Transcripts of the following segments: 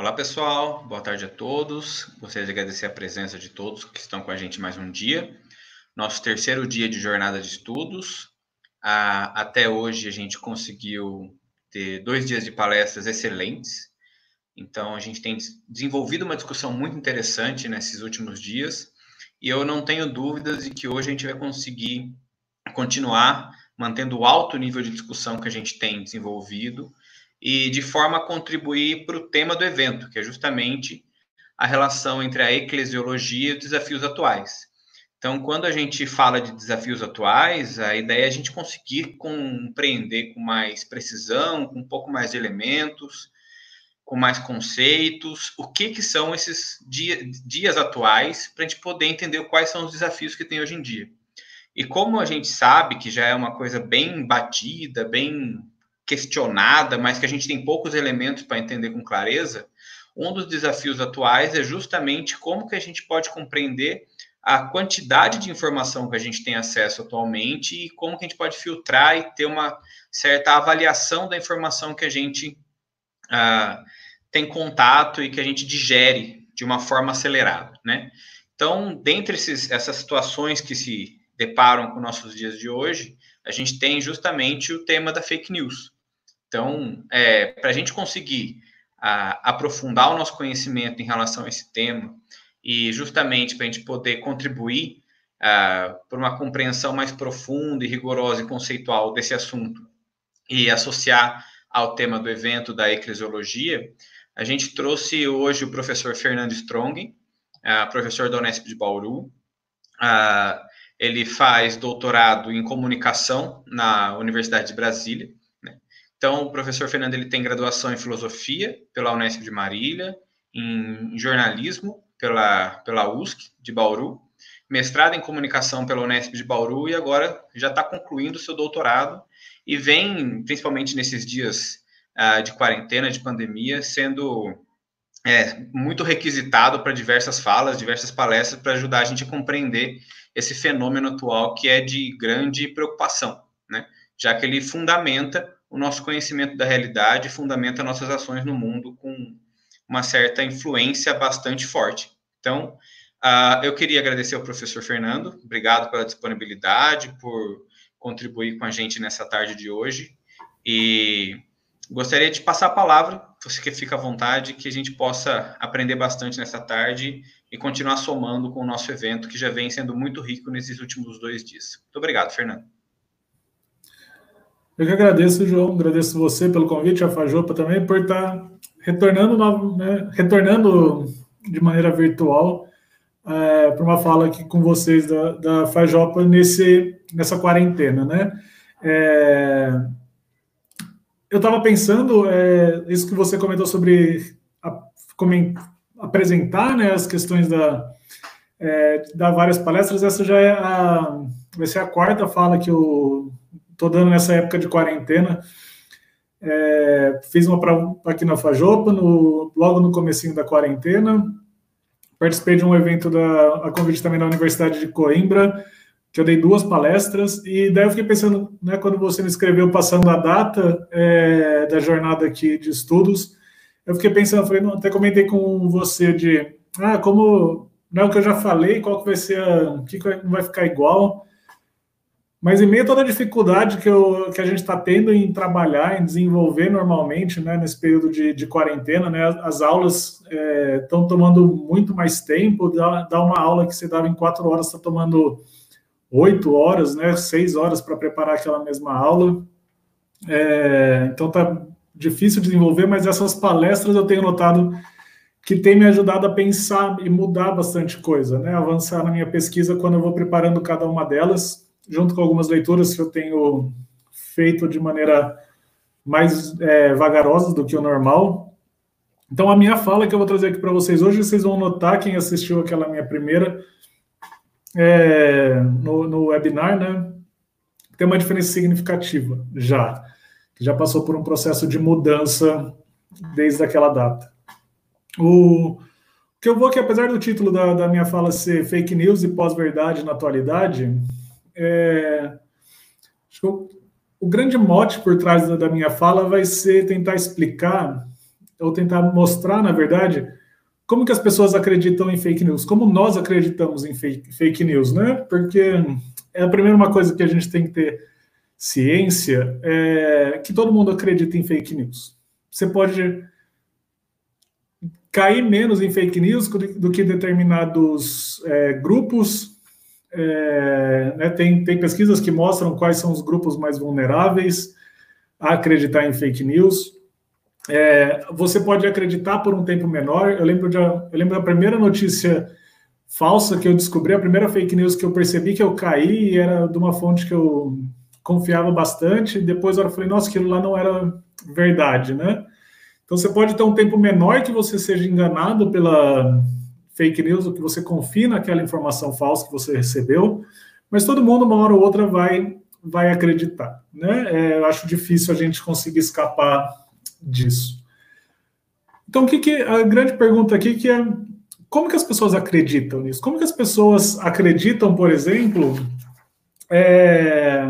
Olá pessoal, boa tarde a todos. Gostaria de agradecer a presença de todos que estão com a gente mais um dia. Nosso terceiro dia de jornada de estudos. até hoje a gente conseguiu ter dois dias de palestras excelentes. Então a gente tem desenvolvido uma discussão muito interessante nesses últimos dias e eu não tenho dúvidas de que hoje a gente vai conseguir continuar mantendo o alto nível de discussão que a gente tem desenvolvido e de forma a contribuir para o tema do evento, que é justamente a relação entre a eclesiologia e os desafios atuais. Então, quando a gente fala de desafios atuais, a ideia é a gente conseguir compreender com mais precisão, com um pouco mais de elementos, com mais conceitos, o que, que são esses dia, dias atuais, para a gente poder entender quais são os desafios que tem hoje em dia. E como a gente sabe que já é uma coisa bem batida, bem questionada, mas que a gente tem poucos elementos para entender com clareza, um dos desafios atuais é justamente como que a gente pode compreender a quantidade de informação que a gente tem acesso atualmente e como que a gente pode filtrar e ter uma certa avaliação da informação que a gente ah, tem contato e que a gente digere de uma forma acelerada, né? Então, dentre esses, essas situações que se deparam com nossos dias de hoje, a gente tem justamente o tema da fake news. Então, é, para a gente conseguir a, aprofundar o nosso conhecimento em relação a esse tema e justamente para a gente poder contribuir por uma compreensão mais profunda e rigorosa e conceitual desse assunto e associar ao tema do evento da eclesiologia, a gente trouxe hoje o professor Fernando Strong, professor da Unesp de Bauru. ele faz doutorado em comunicação na Universidade de Brasília então, o professor Fernando ele tem graduação em filosofia pela Unesp de Marília, em jornalismo pela, pela USC de Bauru, mestrado em comunicação pela Unesp de Bauru e agora já está concluindo seu doutorado e vem, principalmente nesses dias uh, de quarentena, de pandemia, sendo é, muito requisitado para diversas falas, diversas palestras, para ajudar a gente a compreender esse fenômeno atual que é de grande preocupação, né? já que ele fundamenta o nosso conhecimento da realidade fundamenta nossas ações no mundo com uma certa influência bastante forte. Então, uh, eu queria agradecer ao professor Fernando, obrigado pela disponibilidade, por contribuir com a gente nessa tarde de hoje, e gostaria de passar a palavra, você que fica à vontade, que a gente possa aprender bastante nessa tarde e continuar somando com o nosso evento, que já vem sendo muito rico nesses últimos dois dias. Muito obrigado, Fernando. Eu que agradeço, João, agradeço você pelo convite, a Fajopa também, por estar retornando, né, retornando de maneira virtual é, para uma fala aqui com vocês da, da Fajopa nesse, nessa quarentena, né? É, eu estava pensando, é, isso que você comentou sobre a, apresentar né, as questões da, é, várias palestras, essa já é a, vai ser a quarta fala que eu Estou dando nessa época de quarentena. É, fiz uma pra, aqui na Fajopa, no, logo no comecinho da quarentena. Participei de um evento da a convite também da Universidade de Coimbra, que eu dei duas palestras, e daí eu fiquei pensando, né, quando você me escreveu passando a data é, da jornada aqui de estudos, eu fiquei pensando, falei, não, até comentei com você de, ah, como, não é o que eu já falei, qual que vai ser, o que, que vai ficar igual, mas em meio a toda a dificuldade que, eu, que a gente está tendo em trabalhar, em desenvolver normalmente, né, nesse período de, de quarentena, né, as aulas estão é, tomando muito mais tempo. Dá, uma aula que você dava em quatro horas, está tomando oito horas, né, seis horas para preparar aquela mesma aula. É, então está difícil desenvolver, mas essas palestras eu tenho notado que tem me ajudado a pensar e mudar bastante coisa, né, avançar na minha pesquisa quando eu vou preparando cada uma delas junto com algumas leituras que eu tenho feito de maneira mais é, vagarosa do que o normal. Então, a minha fala que eu vou trazer aqui para vocês hoje, vocês vão notar, quem assistiu aquela minha primeira é, no, no webinar, né? Tem uma diferença significativa já, que já passou por um processo de mudança desde aquela data. O que eu vou que apesar do título da, da minha fala ser fake news e pós-verdade na atualidade, é, acho que eu, o grande mote por trás da, minha fala vai ser tentar explicar ou tentar mostrar, na verdade, como que as pessoas acreditam em fake news, como nós acreditamos em fake, fake news, né? Porque é a primeira uma coisa que a gente tem que ter ciência é que todo mundo acredita em fake news. Você pode cair menos em fake news do que determinados é, grupos. É, né, tem, tem pesquisas que mostram quais são os grupos mais vulneráveis a acreditar em fake news. É, você pode acreditar por um tempo menor. Eu lembro, de, eu lembro da primeira notícia falsa que eu descobri, a primeira fake news que eu percebi que eu caí era de uma fonte que eu confiava bastante. Depois eu falei, nossa, aquilo lá não era verdade, né? Então você pode ter um tempo menor que você seja enganado pela fake news, ou que você confie naquela informação falsa que você recebeu, mas todo mundo, uma hora ou outra, vai, vai acreditar. Né? É, eu acho difícil a gente conseguir escapar disso. Então, o que, que a grande pergunta aqui que é como que as pessoas acreditam nisso? Como que as pessoas acreditam, por exemplo, é,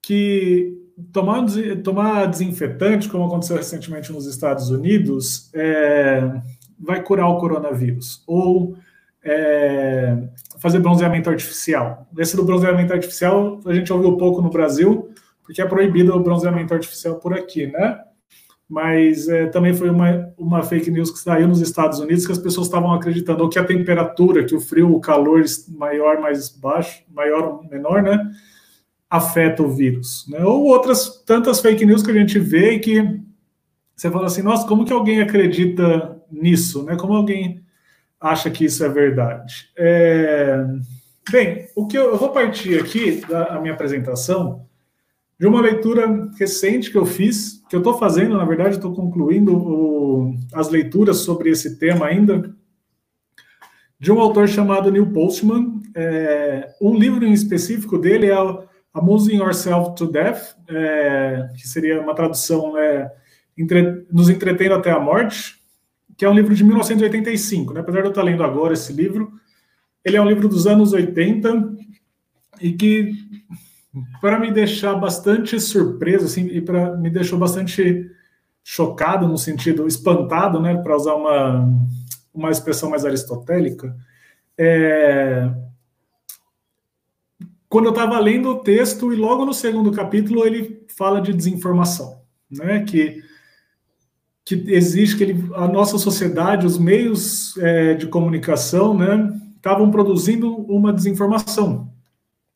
que tomar, tomar desinfetante, como aconteceu recentemente nos Estados Unidos, é, vai curar o coronavírus. Ou é, fazer bronzeamento artificial. Esse do bronzeamento artificial a gente ouviu pouco no Brasil, porque é proibido o bronzeamento artificial por aqui, né? Mas é, também foi uma, uma fake news que saiu nos Estados Unidos que as pessoas estavam acreditando ou que a temperatura, que o frio, o calor maior, mais baixo, maior ou menor, né? afeta o vírus. Né? Ou outras tantas fake news que a gente vê que você fala assim, nossa, como que alguém acredita nisso? Né? Como alguém acha que isso é verdade? É... Bem, o que eu, eu, vou partir aqui da minha apresentação de uma leitura recente que eu fiz, que eu estou fazendo, na verdade, estou concluindo o, as leituras sobre esse tema ainda, de um autor chamado Neil Postman. É, um livro em específico dele é Amusing Yourself to Death, é, que seria uma tradução é, entre, Nos Entretendo Até a Morte, que é um livro de 1985. Né? Apesar de eu estar lendo agora esse livro, ele é um livro dos anos 80 e que, para me deixar bastante surpreso, assim, e para me deixou bastante chocado, no sentido espantado, né, para usar uma, uma expressão mais aristotélica, é, quando eu estava lendo o texto, e logo no segundo capítulo ele fala de desinformação, né? Que, que existe, que ele, a nossa sociedade, os meios é, de comunicação, né? Estavam produzindo uma desinformação,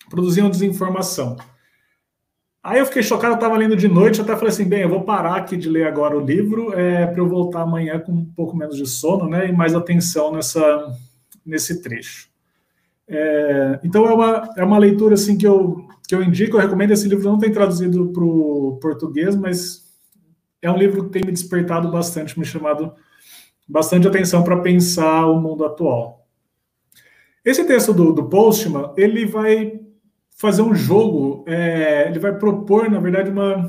produziam desinformação. Aí eu fiquei chocado, eu estava lendo de noite, até falei assim, bem, eu vou parar aqui de ler agora o livro, é, para eu voltar amanhã com um pouco menos de sono, né? E mais atenção nessa, nesse trecho. É, então é uma, é uma leitura assim que eu, que eu indico, eu recomendo. Esse livro não tem traduzido para o português, mas é um livro que tem me despertado bastante, me chamado bastante atenção para pensar o mundo atual. Esse texto do, do Postman, ele vai fazer um jogo, é, ele vai propor, na verdade, uma,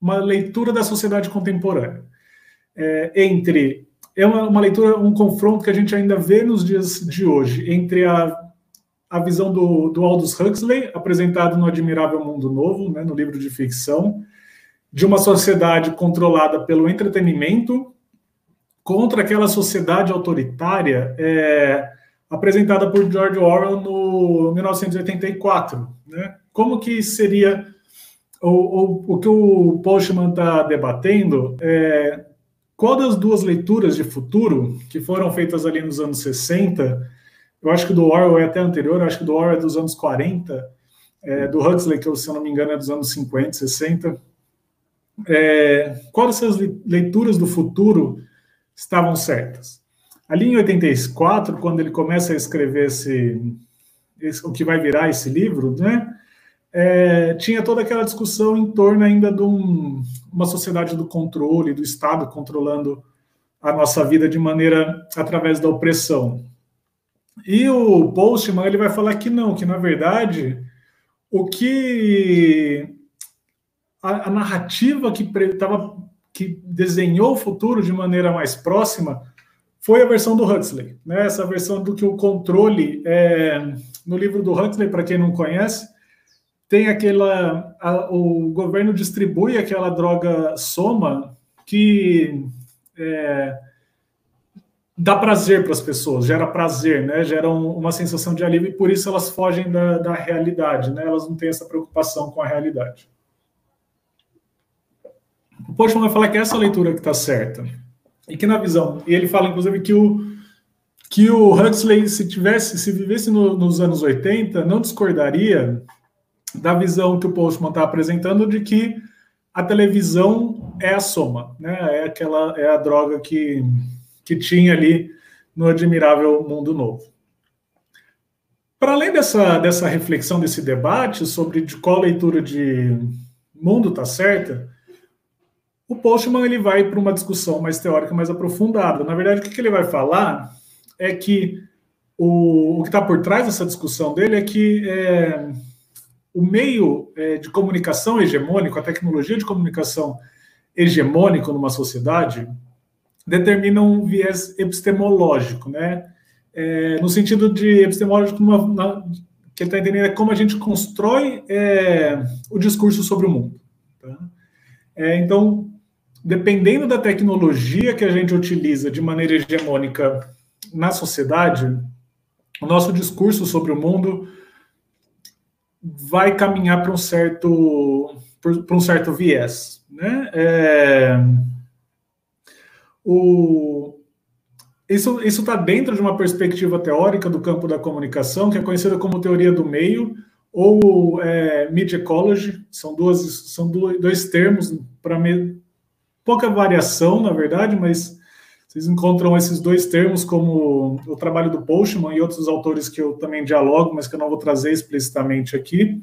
uma leitura da sociedade contemporânea. É, entre é uma, uma, leitura, um confronto que a gente ainda vê nos dias de hoje entre a a visão do, do Aldous Huxley, apresentado no Admirável Mundo Novo, né, no livro de ficção, de uma sociedade controlada pelo entretenimento contra aquela sociedade autoritária é, apresentada por George Orwell no 1984. Né? Como que seria o, o, o que o Postman está debatendo? É, qual das duas leituras de futuro que foram feitas ali nos anos 60 eu acho que do Orwell é até anterior, eu acho que do Orwell é dos anos 40, é, do Huxley, que se eu não me engano é dos anos 50, 60. É, qual dessas leituras do futuro estavam certas? Ali em 84, quando ele começa a escrever esse, esse o que vai virar esse livro, né? é, tinha toda aquela discussão em torno ainda de um, uma sociedade do controle, do Estado controlando a nossa vida de maneira através da opressão. E o Postman ele vai falar que não, que na verdade o que a, a narrativa que tava, que desenhou o futuro de maneira mais próxima foi a versão do Huxley, né? Essa versão do que o controle é, no livro do Huxley, para quem não conhece, tem aquela. A, o governo distribui aquela droga soma que é, dá prazer para as pessoas, gera prazer, né? Gera um, uma sensação de alívio e por isso elas fogem da, da realidade, né? Elas não têm essa preocupação com a realidade. O Postman vai falar que essa leitura que está certa e que na visão e ele fala inclusive que o que o Huxley se tivesse se vivesse no, nos anos 80 não discordaria da visão que o Postman está apresentando de que a televisão é a soma, né? É aquela é a droga que, que tinha ali no admirável mundo novo. Para além dessa, dessa reflexão, desse debate sobre de qual leitura de mundo está certa, o Postman ele vai para uma discussão mais teórica, mais aprofundada. Na verdade, o que, ele vai falar é que o, o que está por trás dessa discussão dele é que é, o meio é, de comunicação hegemônico, a tecnologia de comunicação hegemônico numa sociedade, determina um viés epistemológico, né? É, no sentido de epistemológico, numa, na, que ele está entendendo é como a gente constrói é, o discurso sobre o mundo. Tá? É, então, dependendo da tecnologia que a gente utiliza de maneira hegemônica na sociedade, o nosso discurso sobre o mundo vai caminhar para um certo para um certo viés, né? É, o, isso está dentro de uma perspectiva teórica do campo da comunicação, que é conhecida como teoria do meio, ou é, media ecology, são, duas, são dois termos para pouca variação, na verdade, mas vocês encontram esses dois termos como o trabalho do Postman e outros autores que eu também dialogo, mas que eu não vou trazer explicitamente aqui.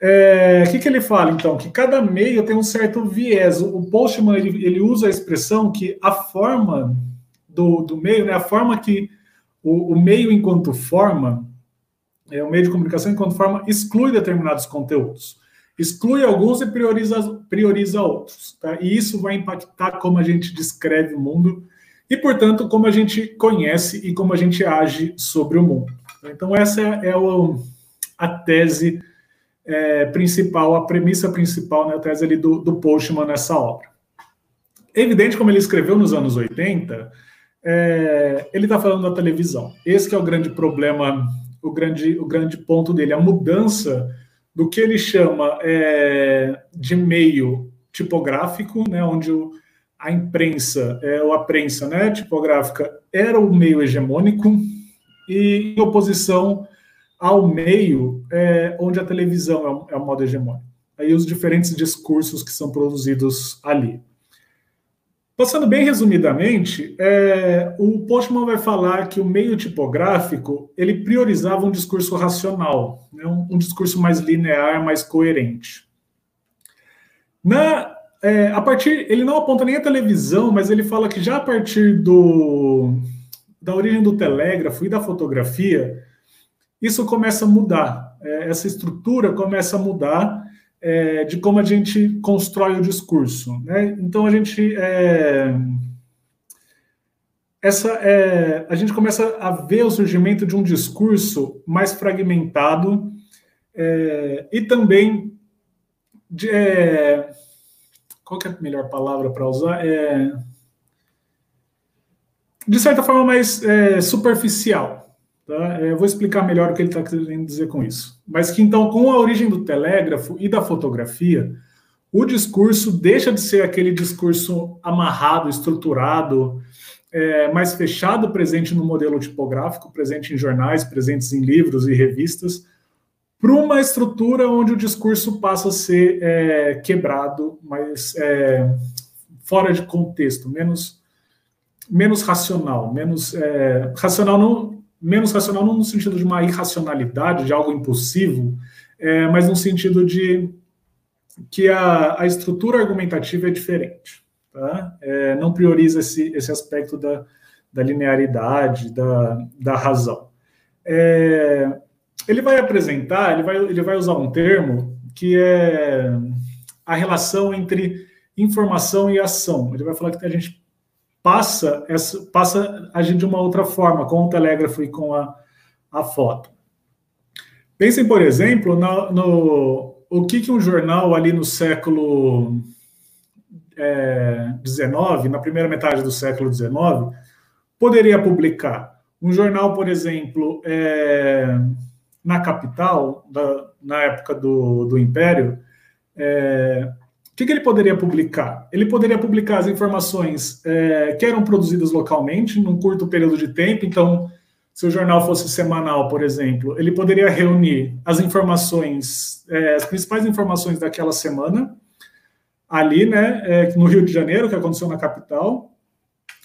É, o que, que, ele fala, então? Que cada meio tem um certo viés. O Postman ele, ele usa a expressão que a forma do, do meio, né, a forma que o, o meio enquanto forma, é, o meio de comunicação enquanto forma, exclui determinados conteúdos. Exclui alguns e prioriza, prioriza outros. Tá? E isso vai impactar como a gente descreve o mundo e, portanto, como a gente conhece e como a gente age sobre o mundo. Então, essa é, é o, a tese é, principal, a premissa principal, né, a tese ali do, do Postman nessa obra. É evidente, como ele escreveu nos anos 80, é, ele está falando da televisão. Esse é o grande problema, o grande, o grande ponto dele, a mudança do que ele chama é, de meio tipográfico, né, onde o, a imprensa, é, ou a prensa né, tipográfica, era o meio hegemônico, e em oposição ao meio é, onde a televisão é o, é o modo hegemônico. Aí os diferentes discursos que são produzidos ali. Passando bem resumidamente, é, o Postman vai falar que o meio tipográfico ele priorizava um discurso racional, né, um, um discurso mais linear, mais coerente. Na é, a partir, ele não aponta nem a televisão, mas ele fala que já a partir do, da origem do telégrafo e da fotografia, isso começa a mudar. É, essa estrutura começa a mudar é, de como a gente constrói o discurso. Né? Então a gente é, essa é, a gente começa a ver o surgimento de um discurso mais fragmentado é, e também de, é, qual é a melhor palavra para usar? É, de certa forma, mais superficial. Tá? É, vou explicar melhor o que ele está querendo dizer com isso. Mas que, então, com a origem do telégrafo e da fotografia, o discurso deixa de ser aquele discurso amarrado, estruturado, é, mais fechado, presente no modelo tipográfico, presente em jornais, presentes em livros e revistas, para uma estrutura onde o discurso passa a ser é, quebrado, mas é, fora de contexto, menos, menos racional, menos é, racional não menos racional não no sentido de uma irracionalidade, de algo impulsivo, é, mas no sentido de que a, a estrutura argumentativa é diferente. Tá? É, não prioriza esse, esse aspecto da, da linearidade, da, da razão. É, ele vai apresentar, ele vai, ele vai usar um termo que é a relação entre informação e ação. Ele vai falar que a gente passa, essa, passa a agir de uma outra forma, com o telégrafo e com a, a foto. Pensem, por exemplo, no, no o que, que um jornal ali no século XIX, é, na primeira metade do século XIX, poderia publicar. Um jornal, por exemplo, é, na capital, da, na época do, do Império, é, o que, que, ele poderia publicar? Ele poderia publicar as informações é, que eram produzidas localmente, num curto período de tempo. Então, se o jornal fosse semanal, por exemplo, ele poderia reunir as informações, é, as principais informações daquela semana, ali, né, é, no Rio de Janeiro, que aconteceu na capital.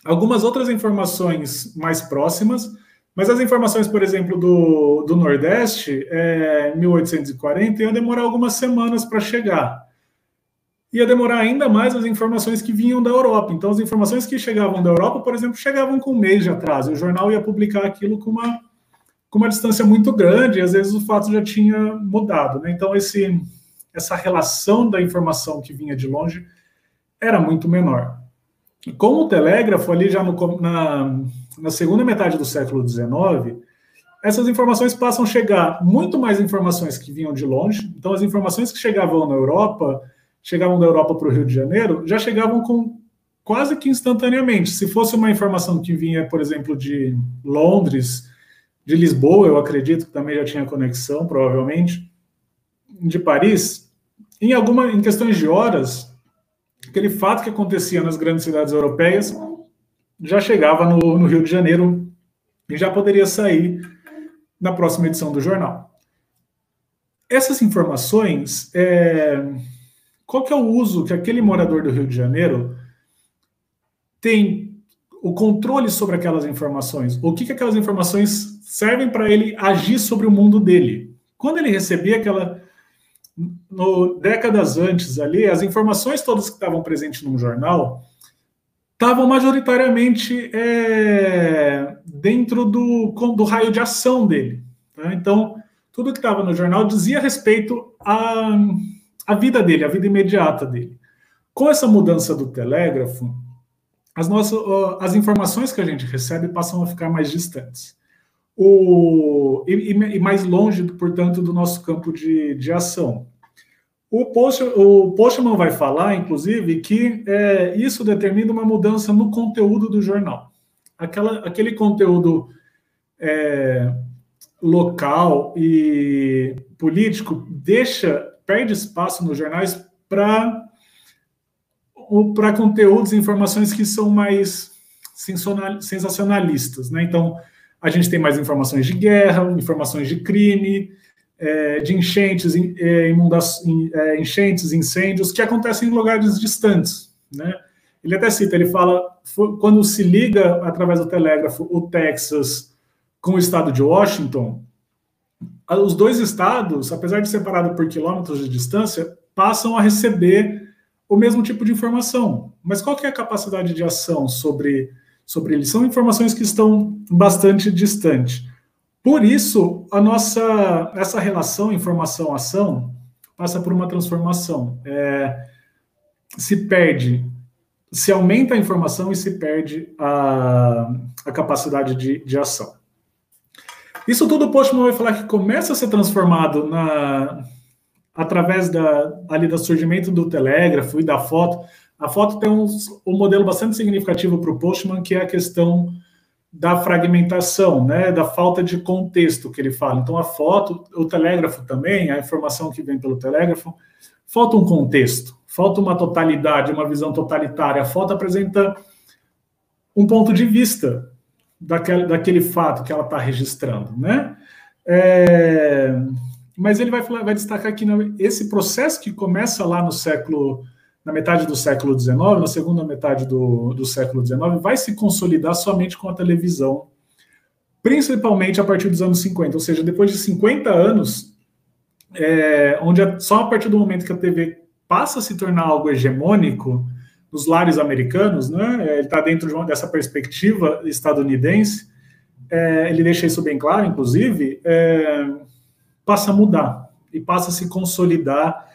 Algumas outras informações mais próximas, mas as informações, por exemplo, do, do Nordeste, é, 1840, iam demorar algumas semanas para chegar ia demorar ainda mais as informações que vinham da Europa. Então, as informações que chegavam da Europa, por exemplo, chegavam com um mês de atraso. O jornal ia publicar aquilo com uma, com uma distância muito grande, e às vezes o fato já tinha mudado. Né? Então, esse, essa relação da informação que vinha de longe era muito menor. com o telégrafo, ali já no, na, na segunda metade do século XIX, essas informações passam a chegar muito mais informações que vinham de longe. Então, as informações que chegavam na Europa chegavam da Europa para o Rio de Janeiro, já chegavam com quase que instantaneamente. Se fosse uma informação que vinha, por exemplo, de Londres, de Lisboa, eu acredito que também já tinha conexão, provavelmente, de Paris, em alguma, em questões de horas, aquele fato que acontecia nas grandes cidades europeias já chegava no, no Rio de Janeiro e já poderia sair na próxima edição do jornal. Essas informações é, qual que é o uso que aquele morador do Rio de Janeiro tem o controle sobre aquelas informações? O que, que aquelas informações servem para ele agir sobre o mundo dele? Quando ele recebia aquela. No, décadas antes ali, as informações todas que estavam presentes num jornal estavam majoritariamente é, dentro do, do raio de ação dele. Tá? Então, tudo que estava no jornal dizia respeito a a vida dele, a vida imediata dele. Com essa mudança do telégrafo, as, nossas, as informações que a gente recebe passam a ficar mais distantes. O, e, e mais longe, portanto, do nosso campo de, de ação. O, Post, o Postman vai falar, inclusive, que é, isso determina uma mudança no conteúdo do jornal. Aquela, aquele conteúdo é, local e político deixa perde espaço nos jornais para para conteúdos e informações que são mais sensacionalistas, né? Então, a gente tem mais informações de guerra, informações de crime, é, de enchentes, é, é, enchentes, incêndios que acontecem em lugares distantes, né? Ele até cita, ele fala, quando se liga através do telégrafo o Texas com o estado de Washington, os dois estados, apesar de separados por quilômetros de distância, passam a receber o mesmo tipo de informação. Mas qual que é a capacidade de ação sobre, sobre eles? São informações que estão bastante distantes. Por isso, a nossa essa relação informação-ação passa por uma transformação. É, se perde, se aumenta a informação e se perde a, a capacidade de, de ação. Isso tudo o Postman vai falar que começa a ser transformado na através da, ali do surgimento do telégrafo e da foto. A foto tem um, um modelo bastante significativo para o Postman, que é a questão da fragmentação, né, da falta de contexto que ele fala. Então, a foto, o telégrafo também, a informação que vem pelo telégrafo, falta um contexto, falta uma totalidade, uma visão totalitária. A foto apresenta um ponto de vista daquele, daquele fato que ela está registrando, né? É, mas ele vai, falar, vai destacar que esse processo que começa lá no século, na metade do século XIX, na segunda metade do, do século XIX, vai se consolidar somente com a televisão, principalmente a partir dos anos 50, ou seja, depois de 50 anos, é, onde só a partir do momento que a TV passa a se tornar algo hegemônico nos lares americanos, né? Ele está dentro de uma, dessa perspectiva estadunidense. É, ele deixa isso bem claro, inclusive, é, passa a mudar e passa a se consolidar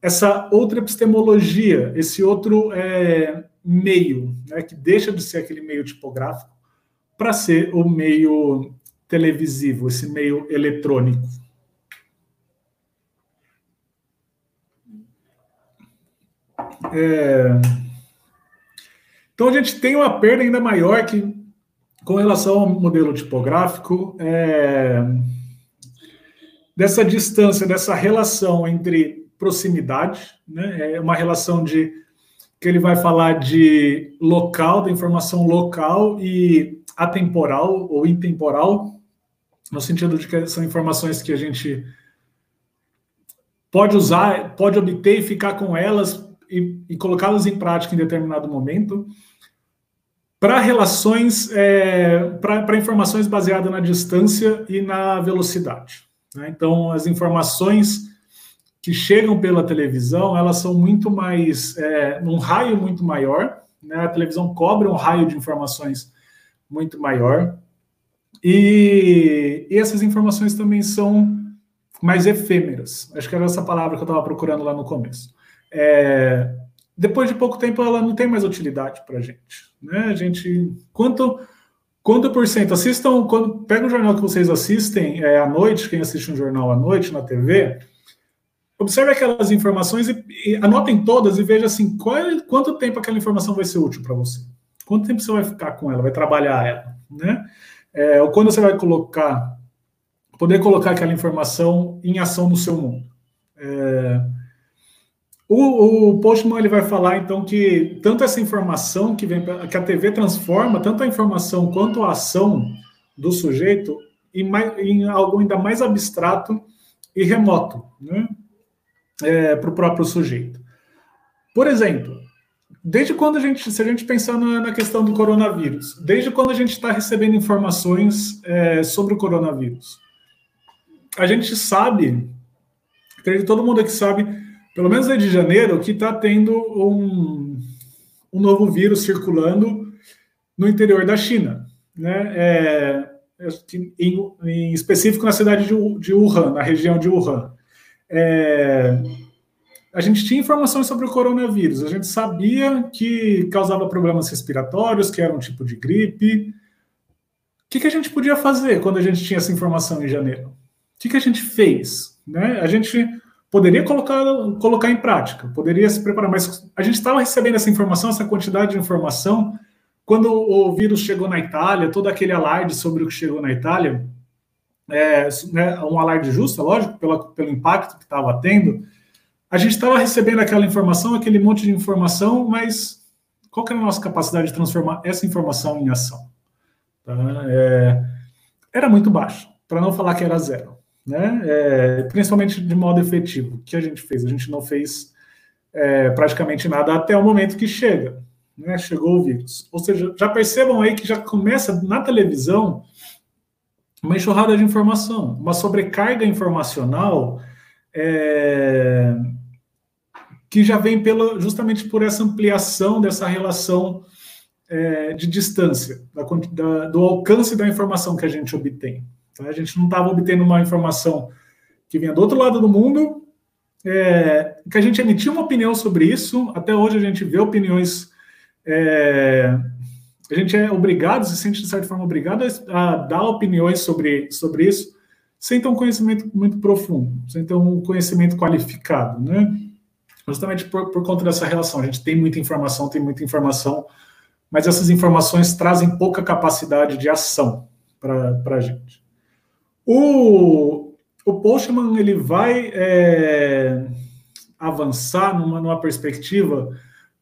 essa outra epistemologia, esse outro é, meio, né, que deixa de ser aquele meio tipográfico para ser o meio televisivo, esse meio eletrônico. É... Então a gente tem uma perda ainda maior que com relação ao modelo tipográfico, é... dessa distância, dessa relação entre proximidade, né? é uma relação de que ele vai falar de local, da informação local e atemporal ou intemporal, no sentido de que são informações que a gente pode usar, pode obter e ficar com elas e, e colocá-las em prática em determinado momento, para relações, é, para informações baseadas na distância e na velocidade. Né? Então, as informações que chegam pela televisão, elas são muito mais, é, um raio muito maior, né? a televisão cobre um raio de informações muito maior, e, e essas informações também são mais efêmeras. Acho que era essa palavra que eu estava procurando lá no começo. É, depois de pouco tempo, ela não tem mais utilidade para a gente. Né? A gente. Quanto, quanto por cento? Assistam. Quando, pega o jornal que vocês assistem é, à noite, quem assiste um jornal à noite na TV, observe aquelas informações e, e anotem todas e veja assim qual, quanto tempo aquela informação vai ser útil para você. Quanto tempo você vai ficar com ela, vai trabalhar ela, né? É, ou quando você vai colocar, poder colocar aquela informação em ação no seu mundo. É, o, o Postman ele vai falar então que tanto essa informação que vem que a TV transforma, tanto a informação quanto a ação do sujeito em, mais, em algo ainda mais abstrato e remoto, né? é, para o próprio sujeito. Por exemplo, desde quando a gente, se a gente pensar na, na questão do coronavírus, desde quando a gente está recebendo informações é, sobre o coronavírus, a gente sabe, acredito todo mundo aqui sabe, pelo menos desde janeiro, que está tendo um, um novo vírus circulando no interior da China, né? É, em, em, específico na cidade de, de Wuhan, na região de Wuhan. É, a gente tinha informações sobre o coronavírus, a gente sabia que causava problemas respiratórios, que era um tipo de gripe. O que, que a gente podia fazer quando a gente tinha essa informação em janeiro? O que, que a gente fez? Né? A gente poderia colocar, colocar em prática, poderia se preparar, mas a gente estava recebendo essa informação, essa quantidade de informação, quando o vírus chegou na Itália, todo aquele alarde sobre o que chegou na Itália, é, né, um alarde justo, é lógico, pela, pelo impacto que estava tendo, a gente estava recebendo aquela informação, aquele monte de informação, mas qual que era a nossa capacidade de transformar essa informação em ação? Tá? É, era muito baixo, para não falar que era zero, né? É, principalmente de modo efetivo. O que a gente fez? A gente não fez é, praticamente nada até o momento que chega, né? Chegou o vírus. Ou seja, já percebam aí que já começa na televisão uma enxurrada de informação, uma sobrecarga informacional é, que já vem pela, justamente por essa ampliação dessa relação é, de distância, da, da, do alcance da informação que a gente obtém. Tá? A gente não estava obtendo uma informação que vinha do outro lado do mundo, é, que a gente emitia uma opinião sobre isso, até hoje a gente vê opiniões é, a gente é obrigado, se sente de certa forma obrigado a, dar opiniões sobre, sobre isso, sem ter um conhecimento muito profundo, sem ter um conhecimento qualificado, né? Justamente por, por conta dessa relação. A gente tem muita informação, tem muita informação, mas essas informações trazem pouca capacidade de ação para a gente. O, o Postman ele vai é, avançar numa, numa perspectiva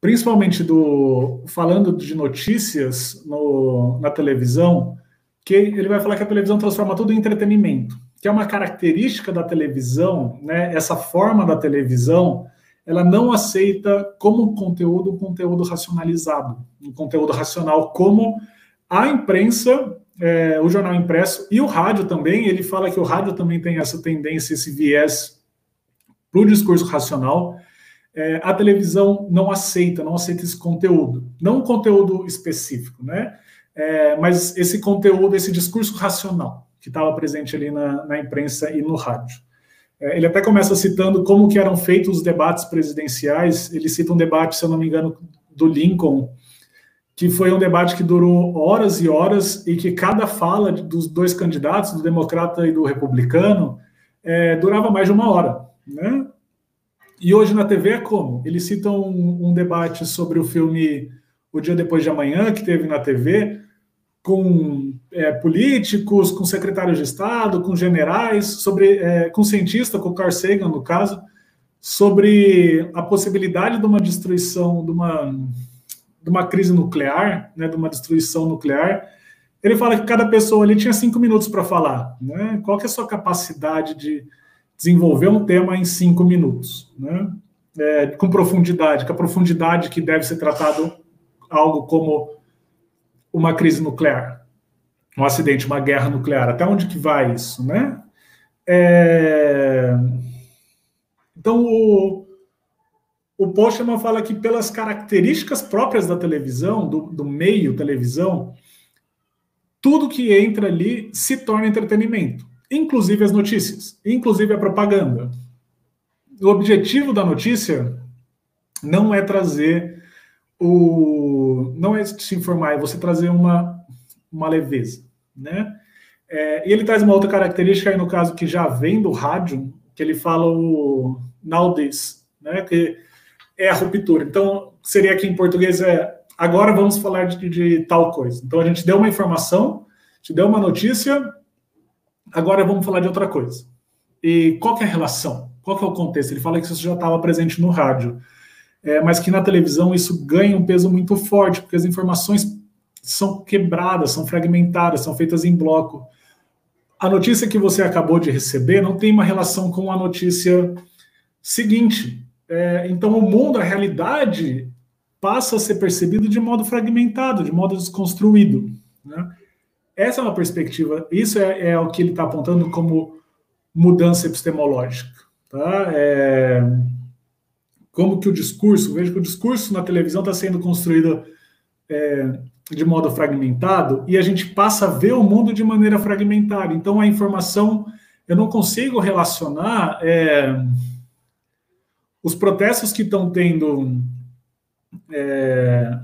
principalmente do falando de notícias no, na televisão, que ele vai falar que a televisão transforma tudo em entretenimento, que é uma característica da televisão, né? Essa forma da televisão, ela não aceita como conteúdo um conteúdo racionalizado, um conteúdo racional, como a imprensa, é, o jornal impresso e o rádio também. Ele fala que o rádio também tem essa tendência, esse viés para o discurso racional, é, a televisão não aceita, não aceita esse conteúdo. Não um conteúdo específico, né? É, mas esse conteúdo, esse discurso racional que estava presente ali na, na, imprensa e no rádio. É, ele até começa citando como que eram feitos os debates presidenciais. Ele cita um debate, se eu não me engano, do Lincoln, que foi um debate que durou horas e horas e que cada fala dos dois candidatos, do democrata e do republicano, é, durava mais de uma hora, né? E hoje na TV é como? Eles citam um, um, debate sobre o filme O Dia Depois de Amanhã, que teve na TV, com é, políticos, com secretários de Estado, com generais, sobre, é, com cientista, com Carl Sagan, no caso, sobre a possibilidade de uma destruição, de uma, de uma crise nuclear, né, de uma destruição nuclear. Ele fala que cada pessoa ali tinha cinco minutos para falar. Né? Qual que é a sua capacidade de desenvolver um tema em cinco minutos, né? É, com profundidade, com a profundidade que deve ser tratado algo como uma crise nuclear, um acidente, uma guerra nuclear. Até onde que vai isso, né? É... Então, o, o Postman fala que pelas características próprias da televisão, do, do meio televisão, tudo que entra ali se torna entretenimento inclusive as notícias, inclusive a propaganda. O objetivo da notícia não é trazer o. não é se informar, é você trazer uma, uma leveza, né? É, e ele traz uma outra característica aí no caso que já vem do rádio, que ele fala o nowadays, né? Que é a ruptura. Então, seria aqui em português é agora vamos falar de, de tal coisa. Então a gente deu uma informação, te deu uma notícia, Agora vamos falar de outra coisa. E qual é a relação? Qual é o contexto? Ele fala que isso já estava presente no rádio, é, mas que na televisão isso ganha um peso muito forte, porque as informações são quebradas, são fragmentadas, são feitas em bloco. A notícia que você acabou de receber não tem uma relação com a notícia seguinte. É, então, o mundo, a realidade, passa a ser percebido de modo fragmentado, de modo desconstruído. Né? Essa é uma perspectiva, isso é, é o que ele está apontando como mudança epistemológica. Tá? É, como que o discurso, veja que o discurso na televisão está sendo construído é, de modo fragmentado e a gente passa a ver o mundo de maneira fragmentada. Então a informação, eu não consigo relacionar é, os protestos que estão tendo é,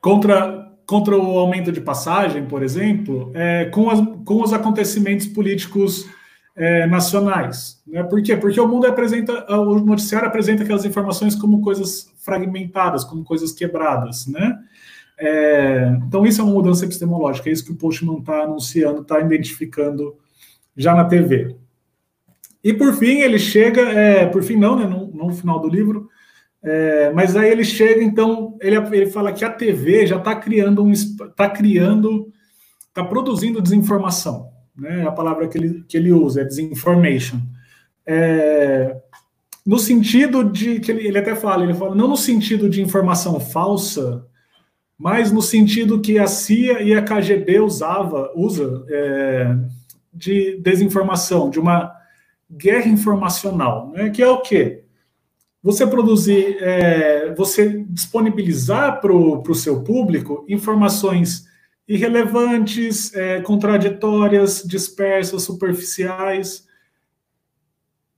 contra contra o aumento de passagem, por exemplo, é, com, as, com os acontecimentos políticos é, nacionais. Né? Por quê? Porque o mundo apresenta, o noticiário apresenta aquelas informações como coisas fragmentadas, como coisas quebradas, né? É, então, isso é uma mudança epistemológica, é isso que o Postman está anunciando, está identificando já na TV. E por fim, ele chega, é, por fim não, né, no, no final do livro, é, mas aí ele chega, então, ele, ele fala que a TV já está criando um está criando, está produzindo desinformação. Né? A palavra que ele, que ele usa é desinformation. É, no sentido de que ele, ele até fala, ele fala, não no sentido de informação falsa, mas no sentido que a CIA e a KGB usava, usa é, de desinformação, de uma guerra informacional, né? que é o quê? você produzir, é, você disponibilizar para o seu público informações irrelevantes, é, contraditórias, dispersas, superficiais,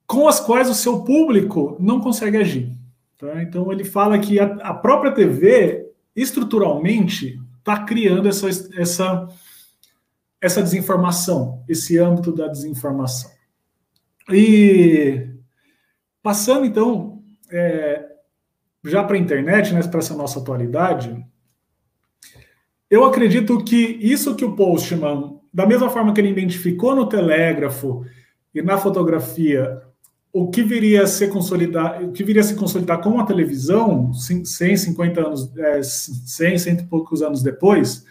com as quais o seu público não consegue agir. Tá? Então ele fala que a, a própria TV, estruturalmente, está criando essa, essa, essa desinformação, esse âmbito da desinformação. E passando então é, já para a internet, né, para essa nossa atualidade, eu acredito que isso que o Postman, da mesma forma que ele identificou no telégrafo e na fotografia, o que viria a ser consolidar, o que viria a se consolidar com a televisão, 150 anos, é, 100, cento e poucos anos depois,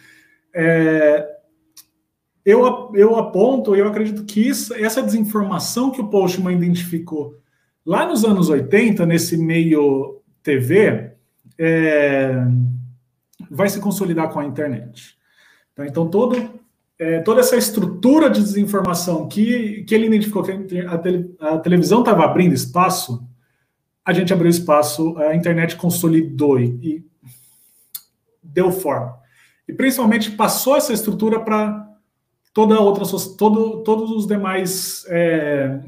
é, eu, eu aponto, eu acredito que isso, essa desinformação que o Postman identificou Lá nos anos 80, nesse meio TV, é, vai se consolidar com a internet. Então, então todo é, toda essa estrutura de desinformação que, que ele identificou que a, a televisão estava abrindo espaço, a gente abriu espaço, a internet consolidou e, e deu forma. E principalmente passou essa estrutura para toda outra todo, todos os demais é,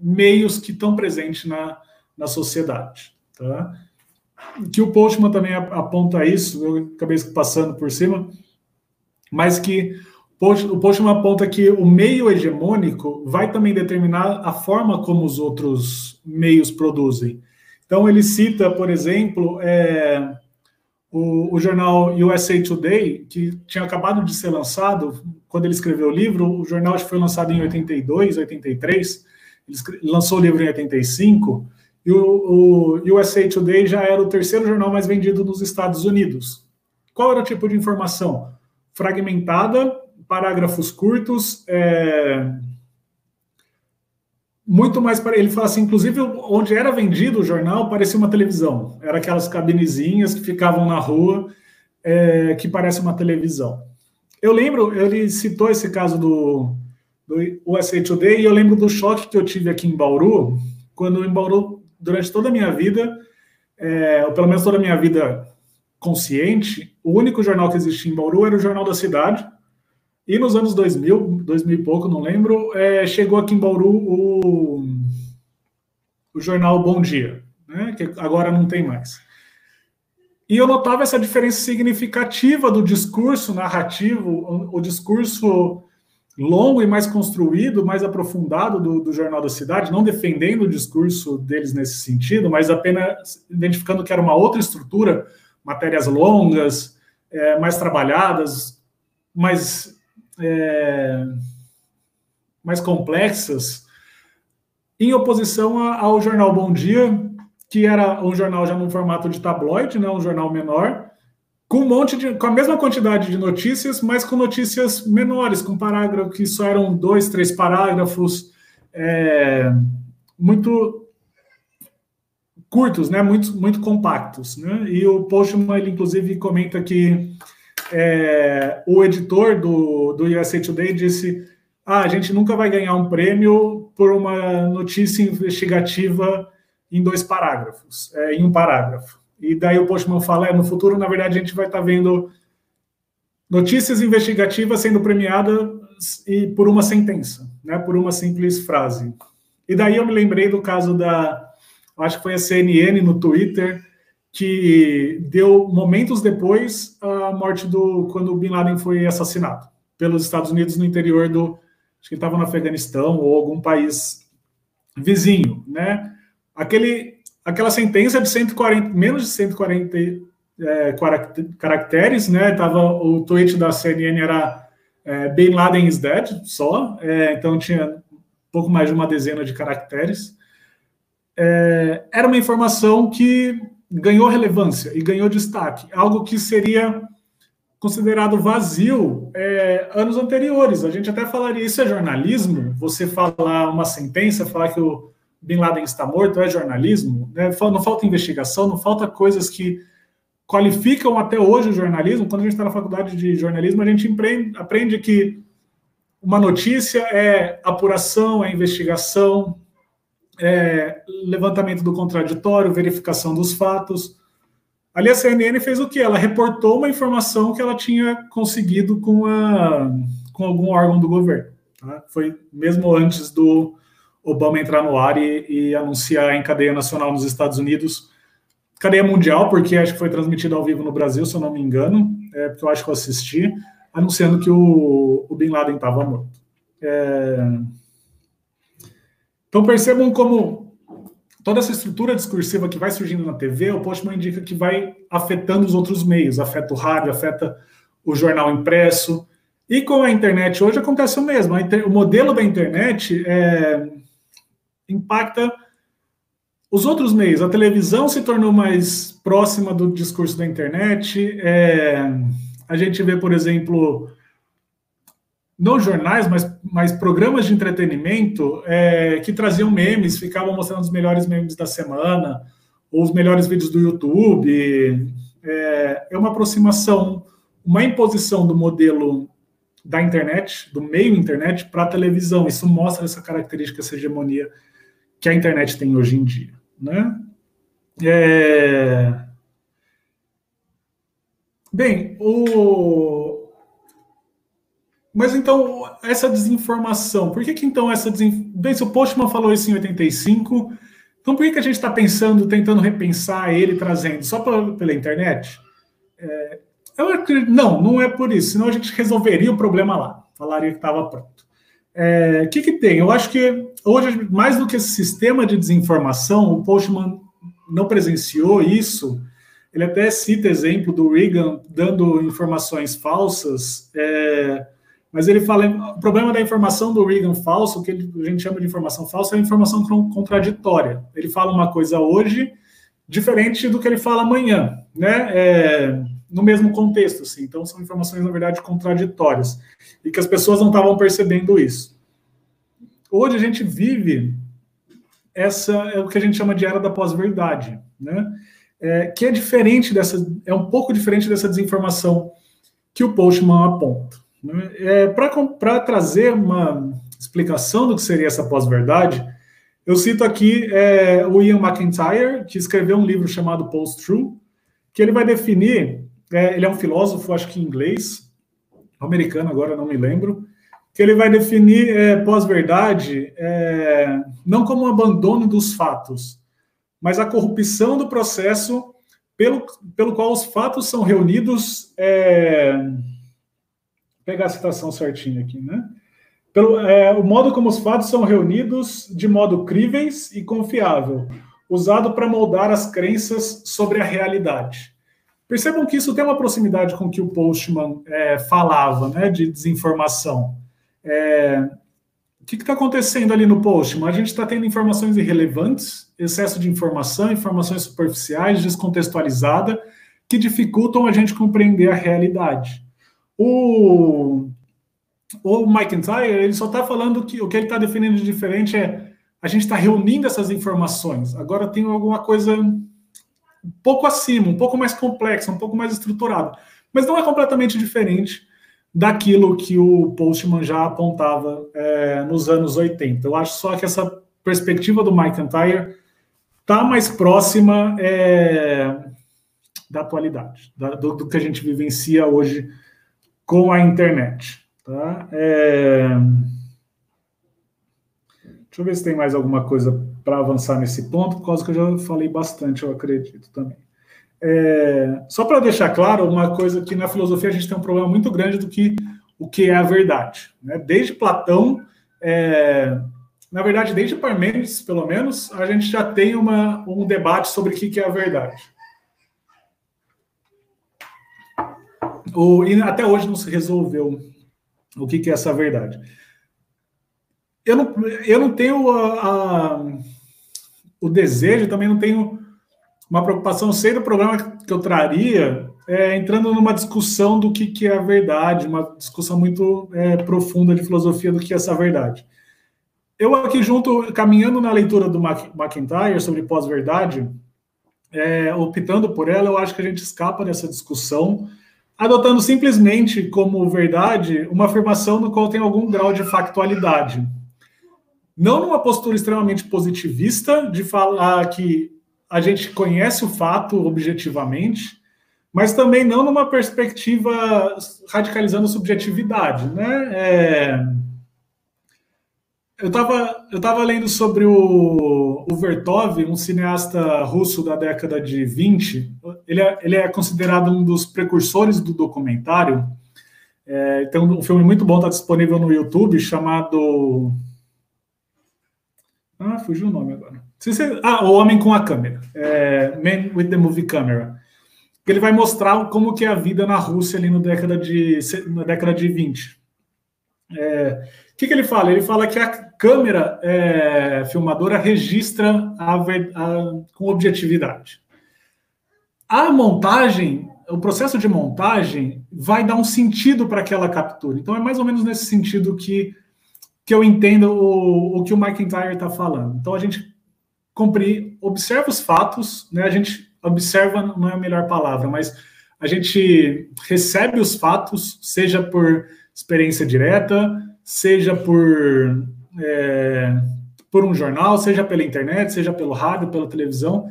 meios que estão presentes na, na sociedade. Tá? Que o Postman também aponta isso, eu acabei passando por cima, mas que o Postman aponta que o meio hegemônico vai também determinar a forma como os outros meios produzem. Então, ele cita, por exemplo, é, o, o, jornal USA Today, que tinha acabado de ser lançado, quando ele escreveu o livro, o jornal foi lançado em 82, 83, ele lançou o livro em 85, e o, o USA Today já era o terceiro jornal mais vendido nos Estados Unidos. Qual era o tipo de informação? Fragmentada, parágrafos curtos, é, muito mais para ele fala assim, inclusive onde era vendido o jornal parecia uma televisão, era aquelas cabinezinhas que ficavam na rua é, que parece uma televisão. Eu lembro, ele citou esse caso do, do USA Today e eu lembro do choque que eu tive aqui em Bauru, quando em Bauru durante toda a minha vida, é, ou pelo menos toda a minha vida consciente, o único jornal que existia em Bauru era o Jornal da Cidade, e nos anos 2000, 2000 e pouco, não lembro, é, chegou aqui em Bauru o, o jornal Bom Dia, né, que agora não tem mais. E eu notava essa diferença significativa do discurso narrativo, o, o discurso longo e mais construído, mais aprofundado do, do, Jornal da Cidade, não defendendo o discurso deles nesse sentido, mas apenas identificando que era uma outra estrutura, matérias longas, é, mais trabalhadas, mais é, mais complexas, em oposição ao jornal Bom Dia, que era um jornal já no formato de tabloide, né, um jornal menor, com um monte de, com a mesma quantidade de notícias, mas com notícias menores, com parágrafos que só eram dois, três parágrafos, é, muito curtos, né, muito, muito compactos, né? E o Postman ele inclusive comenta que é, o editor do, do USA Today disse: ah, a gente nunca vai ganhar um prêmio por uma notícia investigativa em dois parágrafos, é, em um parágrafo. E daí o Postman fala: é, no futuro, na verdade, a gente vai estar tá vendo notícias investigativas sendo premiadas e por uma sentença, né, por uma simples frase. E daí eu me lembrei do caso da, acho que foi a CNN no Twitter, que deu momentos depois a morte do quando o Bin Laden foi assassinado pelos Estados Unidos no interior do acho que estava no Afeganistão ou algum país vizinho, né? Aquele aquela sentença de 140 menos de 140 é, caracteres, né? Tava o tweet da CNN era é, Bin Laden is dead só, é, então tinha pouco mais de uma dezena de caracteres. É, era uma informação que ganhou relevância e ganhou destaque, algo que seria considerado vazio é, anos anteriores. A gente até falaria isso é jornalismo. Você falar uma sentença, falar que o Bin Laden está morto é jornalismo. Né? Não falta investigação, não falta coisas que qualificam até hoje o jornalismo. Quando a gente está na faculdade de jornalismo, a gente aprende que uma notícia é apuração, é investigação, é, levantamento do contraditório, verificação dos fatos. Ali a CNN fez o que? Ela reportou uma informação que ela tinha conseguido com, a, com algum órgão do governo. Tá? Foi mesmo antes do Obama entrar no ar e, e, anunciar em cadeia nacional nos Estados Unidos, cadeia mundial, porque acho que foi transmitido ao vivo no Brasil, se eu não me engano, é, porque eu acho que eu assisti, anunciando que o, o Bin Laden estava morto. É, então percebam como toda essa estrutura discursiva que vai surgindo na TV, o Postman indica que vai afetando os outros meios, afeta o rádio, afeta o jornal impresso. E com a internet hoje acontece o mesmo. O modelo da internet é, impacta os outros meios. A televisão se tornou mais próxima do discurso da internet. É, a gente vê, por exemplo, não jornais, mas, mas programas de entretenimento é, que traziam memes, ficavam mostrando os melhores memes da semana, ou os melhores vídeos do YouTube. É, é uma aproximação, uma imposição do modelo da internet, do meio internet, para a televisão. Isso mostra essa característica, essa hegemonia que a internet tem hoje em dia. Né? É... Bem, o... Mas então, essa desinformação, por que, que então essa desinformação... Bem, se o Postman falou isso em 85, então por que, que a gente está pensando, tentando repensar ele, trazendo só pra, pela internet? É... Eu acredito... Não, não é por isso, senão a gente resolveria o problema lá, falaria que estava pronto. O é... que, que tem? Eu acho que hoje, mais do que esse sistema de desinformação, o Postman não presenciou isso, ele até cita exemplo do Reagan dando informações falsas, é, mas ele fala, o problema da informação do Reagan falso, que a gente chama de informação falsa, é a informação contraditória. Ele fala uma coisa hoje, diferente do que ele fala amanhã, né? É, no mesmo contexto, assim. Então, são informações, na verdade, contraditórias. E que as pessoas não estavam percebendo isso. Hoje a gente vive essa é o que a gente chama de era da pós-verdade, né? É, que é diferente dessa, é um pouco diferente dessa desinformação que o Postman aponta. É, Para trazer uma explicação do que seria essa pós-verdade, eu cito aqui é, o Ian McIntyre, que escreveu um livro chamado Post-True, que ele vai definir, é, ele é um filósofo, acho que inglês, americano, agora não me lembro, que ele vai definir é, pós-verdade é, não como um abandono dos fatos, mas a corrupção do processo pelo, pelo qual os fatos são reunidos. Pegar a citação certinha aqui, né? Pelo, é, o modo como os fatos são reunidos de modo críveis e confiável, usado para moldar as crenças sobre a realidade. Percebam que isso tem uma proximidade com o que o Postman é, falava, né, de desinformação. É, o que está acontecendo ali no post? A gente está tendo informações irrelevantes, excesso de informação, informações superficiais, descontextualizada, que dificultam a gente compreender a realidade. O, o McIntyre, ele só está falando que o que ele está definindo de diferente é a gente está reunindo essas informações. Agora tem alguma coisa um pouco acima, um pouco mais complexa, um pouco mais estruturada. Mas não é completamente diferente daquilo que o Postman já apontava é, nos anos 80. Eu acho só que essa perspectiva do McIntyre está mais próxima é, da atualidade, da, do, do, que a gente vivencia hoje com a internet. Tá? É... Deixa eu ver se tem mais alguma coisa para avançar nesse ponto, por causa que eu já falei bastante, eu acredito também. É, só para deixar claro, uma coisa que na filosofia a gente tem um problema muito grande do que o que é a verdade. Né? Desde Platão, é, na verdade, desde Parmênides, pelo menos, a gente já tem uma, um debate sobre o que, é a verdade. O, e até hoje não se resolveu o que, que é essa verdade. Eu não, eu não tenho a, a, o desejo, também não tenho uma preocupação, sei do problema que eu traria, é, entrando numa discussão do que, que é a verdade, uma discussão muito é, profunda de filosofia do que é essa verdade. Eu aqui junto, caminhando na leitura do McIntyre sobre pós-verdade, é, optando por ela, eu acho que a gente escapa dessa discussão, adotando simplesmente como verdade uma afirmação no qual tem algum grau de factualidade. Não numa postura extremamente positivista, de falar que a gente conhece o fato objetivamente, mas também não numa perspectiva radicalizando subjetividade, né? É... Eu estava eu tava lendo sobre o, o Vertov, um cineasta russo da década de 20. Ele é, ele é considerado um dos precursores do documentário. É, tem um filme muito bom, está disponível no YouTube, chamado. Ah, fugiu o nome agora. Ah, O Homem com a Câmera. É, Man with the Movie Camera. Ele vai mostrar como que é a vida na Rússia ali no década de, na década de 20. É, o que, que, ele fala? Ele fala que a câmera é, filmadora registra a, a, com objetividade. A montagem, o processo de montagem vai dar um sentido para aquela captura. Então é mais ou menos nesse sentido que, que eu entendo o, o que o McIntyre está falando. Então a gente cumprir, observa os fatos, né? A gente observa não é a melhor palavra, mas a gente recebe os fatos, seja por experiência direta, seja por, é, por um jornal, seja pela internet, seja pelo rádio, pela televisão.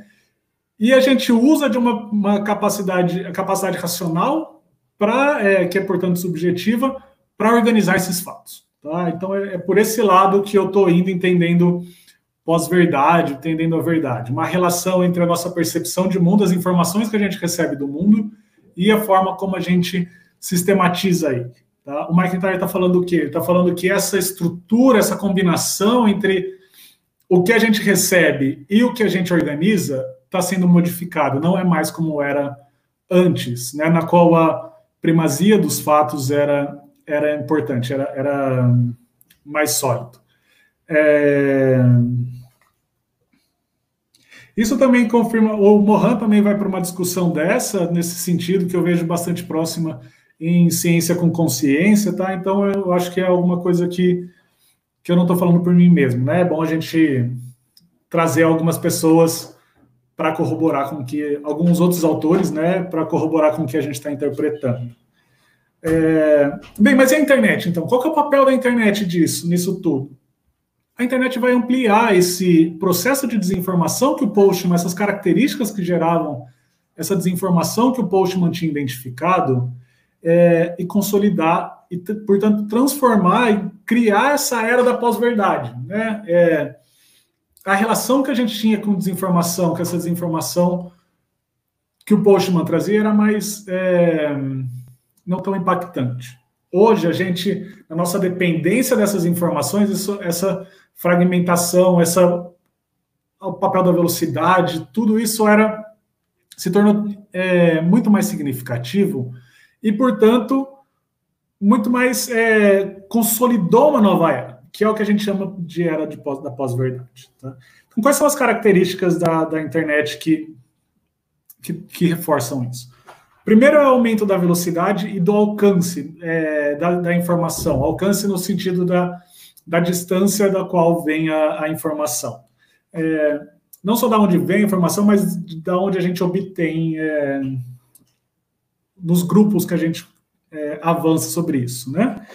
E a gente usa de uma, uma capacidade, capacidade racional, pra, é, que é, portanto, subjetiva, para organizar esses fatos. Tá? Então, é, é por esse lado que eu estou indo entendendo pós-verdade, entendendo a verdade. Uma relação entre a nossa percepção de mundo, as informações que a gente recebe do mundo e a forma como a gente sistematiza aí. Tá? O McIntyre está falando o quê? Está falando que essa estrutura, essa combinação entre o que a gente recebe e o que a gente organiza está sendo modificado, não é mais como era antes, né? na qual a primazia dos fatos era, era importante, era, era mais sólido. É... Isso também confirma, o Mohan também vai para uma discussão dessa, nesse sentido, que eu vejo bastante próxima em ciência com consciência, tá? Então eu acho que é alguma coisa que, que eu não estou falando por mim mesmo, né? É bom a gente trazer algumas pessoas para corroborar com que alguns outros autores, né, para corroborar com o que a gente está interpretando. É... Bem, mas e a internet, então? Qual é o papel da internet disso, nisso tudo? a internet vai ampliar esse processo de desinformação que o Postman, essas características que geravam essa desinformação que o Postman tinha identificado, é, e consolidar, e, portanto, transformar e criar essa era da pós-verdade. Né? É, a relação que a gente tinha com desinformação, com essa desinformação que o Postman trazia, era mais é, não tão impactante. Hoje, a gente, a nossa dependência dessas informações, isso, essa fragmentação, essa o papel da velocidade, tudo isso era se tornou é, muito mais significativo e, portanto, muito mais é, consolidou uma nova era, que é o que a gente chama de era de pós, da pós-verdade. Tá? Então, quais são as características da, da internet que, que, que, reforçam isso? Primeiro é o aumento da velocidade e do alcance é, da, da informação, alcance no sentido da, da distância da qual vem a, a informação. É, não só da onde vem a informação, mas da onde a gente obtém é, nos grupos que a gente é, avança sobre isso, né?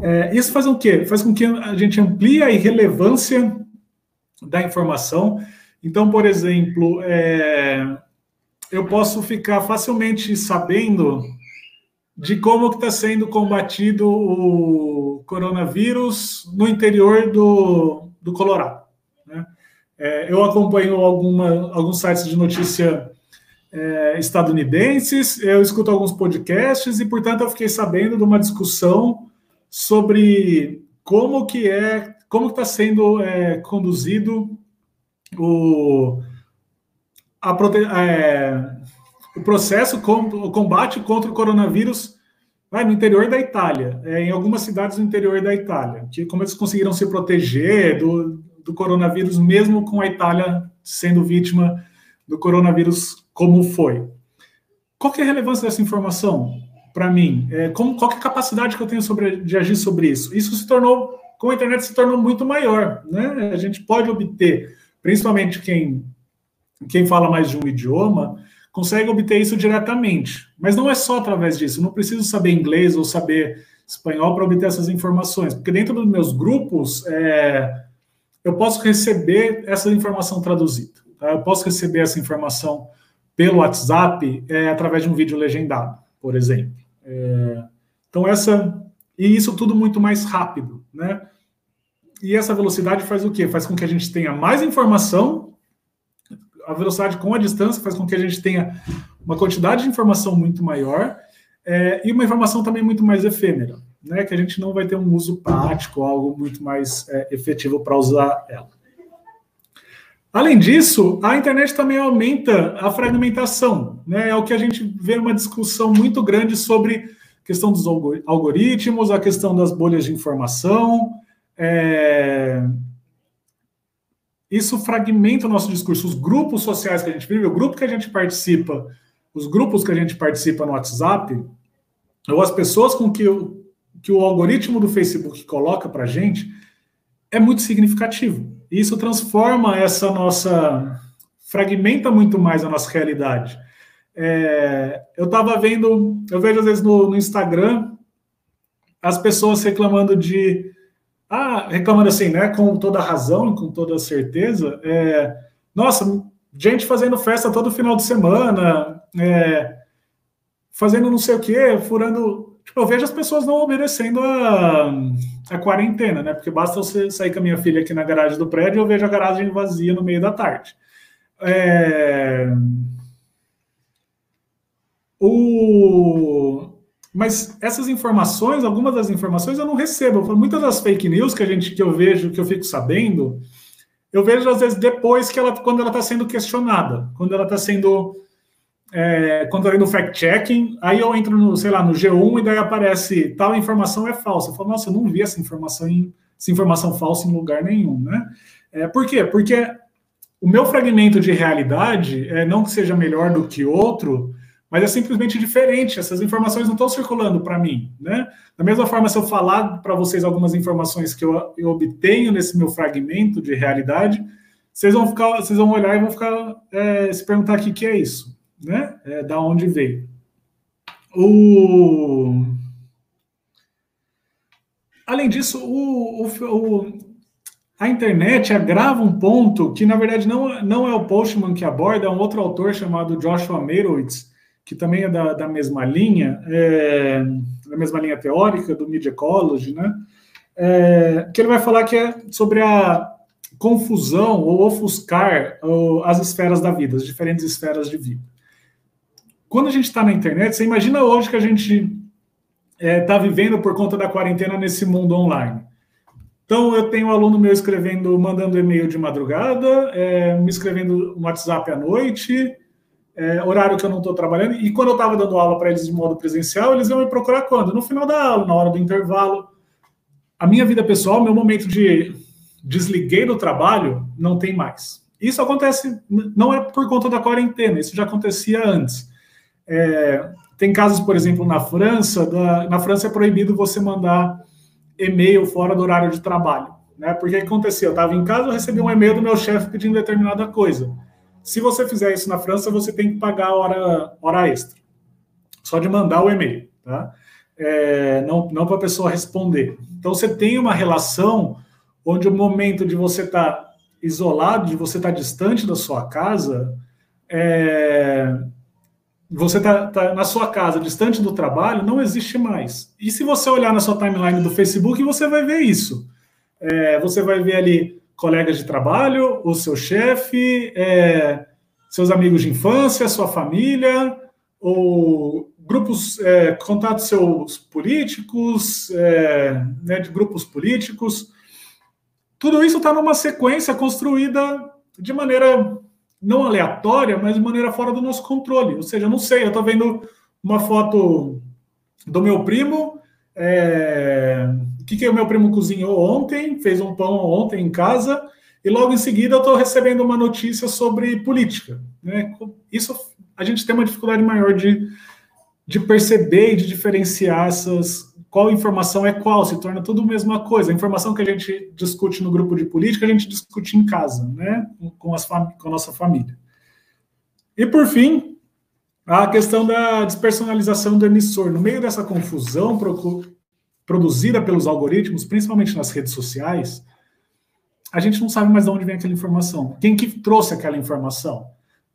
É, isso faz o quê? Faz com que a gente amplie a irrelevância da informação. Então, por exemplo, é, eu posso ficar facilmente sabendo de como está sendo combatido o coronavírus no interior do, do Colorado. Né? É, eu acompanho alguma, alguns sites de notícia é, estadunidenses, eu escuto alguns podcasts e, portanto, eu fiquei sabendo de uma discussão sobre como que é, como está sendo é, conduzido o, a, é, o processo, com, o combate contra o coronavírus no interior da Itália, é, em algumas cidades no interior da Itália, que como eles conseguiram se proteger do, do coronavírus, mesmo com a Itália sendo vítima do coronavírus como foi. Qual que é a relevância dessa informação para mim? É, como, qual que é a capacidade que eu tenho sobre, de agir sobre isso? Isso se tornou, com a internet, se tornou muito maior. Né? A gente pode obter, principalmente quem, quem fala mais de um idioma, consegue obter isso diretamente. Mas não é só através disso. Eu não preciso saber inglês ou saber espanhol para obter essas informações, porque dentro dos meus grupos é, eu posso receber essa informação traduzida. Tá? Eu posso receber essa informação pelo WhatsApp é, através de um vídeo legendado, por exemplo. É, então essa e isso tudo muito mais rápido, né? E essa velocidade faz o quê? Faz com que a gente tenha mais informação a velocidade com a distância faz com que a gente tenha uma quantidade de informação muito maior é, e uma informação também muito mais efêmera, né? Que a gente não vai ter um uso prático, algo muito mais é, efetivo para usar ela. Além disso, a internet também aumenta a fragmentação, né? É o que a gente vê uma discussão muito grande sobre a questão dos algoritmos, a questão das bolhas de informação. É, isso fragmenta o nosso discurso. Os grupos sociais que a gente vive, o grupo que a gente participa, os grupos que a gente participa no WhatsApp, ou as pessoas com que o, que o algoritmo do Facebook coloca para a gente, é muito significativo. Isso transforma essa nossa. fragmenta muito mais a nossa realidade. É, eu estava vendo, eu vejo às vezes no, no Instagram as pessoas reclamando de. Ah, reclamando assim, né? Com toda razão, com toda certeza. É, nossa, gente fazendo festa todo final de semana, é, fazendo não sei o quê, furando. Tipo, eu vejo as pessoas não obedecendo a, a quarentena, né? Porque basta você sair com a minha filha aqui na garagem do prédio e eu vejo a garagem vazia no meio da tarde. É... O... Mas essas informações, algumas das informações eu não recebo. Muitas das fake news que a gente que eu vejo, que eu fico sabendo, eu vejo às vezes depois que ela, quando ela está sendo questionada, quando ela está sendo é, quando eu entro no fact-checking, aí eu entro no, sei lá, no G1 e daí aparece tal informação é falsa. Eu falo, nossa, eu não vi essa informação em, essa informação falsa em lugar nenhum, né? É, por quê? Porque o meu fragmento de realidade é não que seja melhor do que outro, mas é simplesmente diferente. Essas informações não estão circulando para mim, né? Da mesma forma, se eu falar para vocês algumas informações que eu, eu, obtenho nesse meu fragmento de realidade, vocês vão ficar, vocês vão olhar e vão ficar é, se perguntar o que, que é isso, né? É, da onde veio. O... Além disso, o, o, a internet agrava um ponto que, na verdade, não, não é o Postman que aborda, é um outro autor chamado Joshua Meirowitz, que também é da, da mesma linha, é, da mesma linha teórica, do Media Ecology, né? É, que ele vai falar que é sobre a confusão ou ofuscar ou, as esferas da vida, as diferentes esferas de vida. Quando a gente está na internet, você imagina hoje que a gente está é, tá vivendo por conta da quarentena nesse mundo online. Então, eu tenho um aluno meu escrevendo, mandando e-mail de madrugada, é, me escrevendo no WhatsApp à noite, é, horário que eu não estou trabalhando. E quando eu estava dando aula para eles de modo presencial, eles iam me procurar quando? No final da aula, na hora do intervalo. A minha vida pessoal, meu momento de desliguei do trabalho, não tem mais. Isso acontece, não é por conta da quarentena, isso já acontecia antes. É, tem casos, por exemplo, na França, da, na França é proibido você mandar e-mail fora do horário de trabalho. Né? Porque acontecia? Eu estava em casa, eu recebi um e-mail do meu chefe pedindo determinada coisa. Se você fizer isso na França, você tem que pagar hora, hora extra. Só de mandar o e-mail, tá? É, não não para a pessoa responder. Então, você tem uma relação onde o momento de você estar tá isolado, de você estar tá distante da sua casa, é, você está tá na sua casa, distante do trabalho, não existe mais. E se você olhar na sua timeline do Facebook, você vai ver isso. É, você vai ver ali colegas de trabalho, o seu chefe, é, seus amigos de infância, sua família, ou grupos, é, contatos seus políticos, é, né, de grupos políticos. Tudo isso está numa sequência construída de maneira não aleatória, mas de maneira fora do nosso controle. Ou seja, eu não sei, eu estou vendo uma foto do meu primo. É... O que, que o meu primo cozinhou ontem? Fez um pão ontem em casa. E logo em seguida eu estou recebendo uma notícia sobre política. Né? Isso a gente tem uma dificuldade maior de, de perceber e de diferenciar essas, qual informação é qual, se torna tudo a mesma coisa. A informação que a gente discute no grupo de política, a gente discute em casa, né, com, as com a nossa família. E, por fim, a questão da despersonalização do emissor. No meio dessa confusão produzida pelos algoritmos, principalmente nas redes sociais, a gente não sabe mais de onde vem aquela informação. Quem que trouxe aquela informação?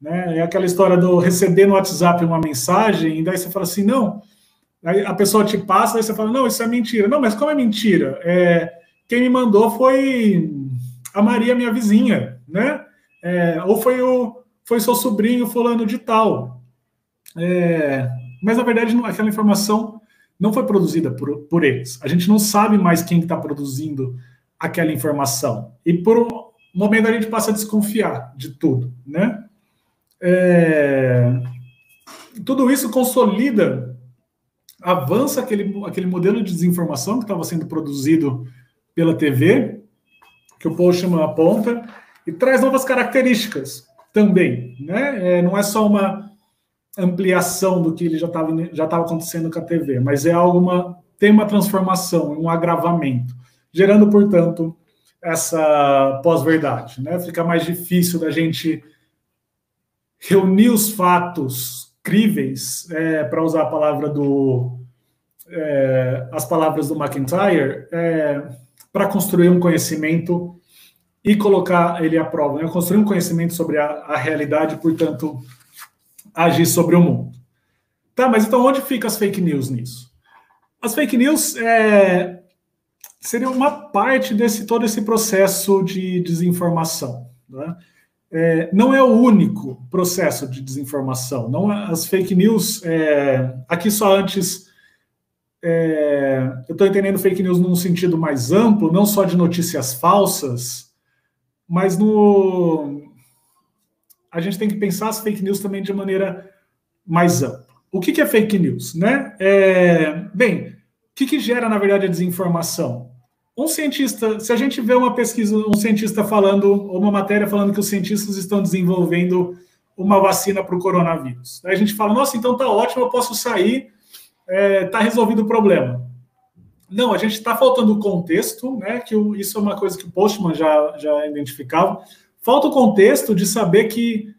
Né? É aquela história do receber no WhatsApp uma mensagem, e daí você fala assim, não Aí a pessoa te passa, aí você fala, não, isso é mentira. Não, mas como é mentira? É, quem me mandou foi a Maria, minha vizinha, né? É, ou foi o foi seu sobrinho fulano de tal. É, mas na verdade não, aquela informação não foi produzida por, por eles. A gente não sabe mais quem está produzindo aquela informação. E por um momento a gente passa a desconfiar de tudo, né? É, tudo isso consolida avança aquele, aquele modelo de desinformação que estava sendo produzido pela TV, que o Postman aponta, e traz novas características também. Né? É, não é só uma ampliação do que ele já estava já estava acontecendo com a TV, mas é alguma tem uma transformação, um agravamento, gerando, portanto, essa pós-verdade. Né? Fica mais difícil da gente reunir os fatos críveis, é, para usar a palavra do, é, as palavras do McIntyre, é, para construir um conhecimento e colocar ele à prova, né? construir um conhecimento sobre a, a realidade, portanto, agir sobre o mundo. Tá, mas então onde fica as fake news nisso? As fake news é, seriam uma parte desse todo esse processo de desinformação. Né? É, não é o único processo de desinformação. Não é, as fake news, é, aqui só antes, é, eu estou entendendo fake news num sentido mais amplo, não só de notícias falsas, mas no a gente tem que pensar as fake news também de maneira mais ampla. O que, que é fake news? Né? É, bem, o que, que gera, na verdade, a desinformação? Um cientista, se a gente vê uma pesquisa, um cientista falando, ou uma matéria falando que os cientistas estão desenvolvendo uma vacina para o coronavírus. Aí a gente fala, nossa, então tá ótimo, eu posso sair, é, tá resolvido o problema. Não, a gente está faltando o contexto, né? Que o, isso é uma coisa que o Postman já, já identificava. Falta o contexto de saber que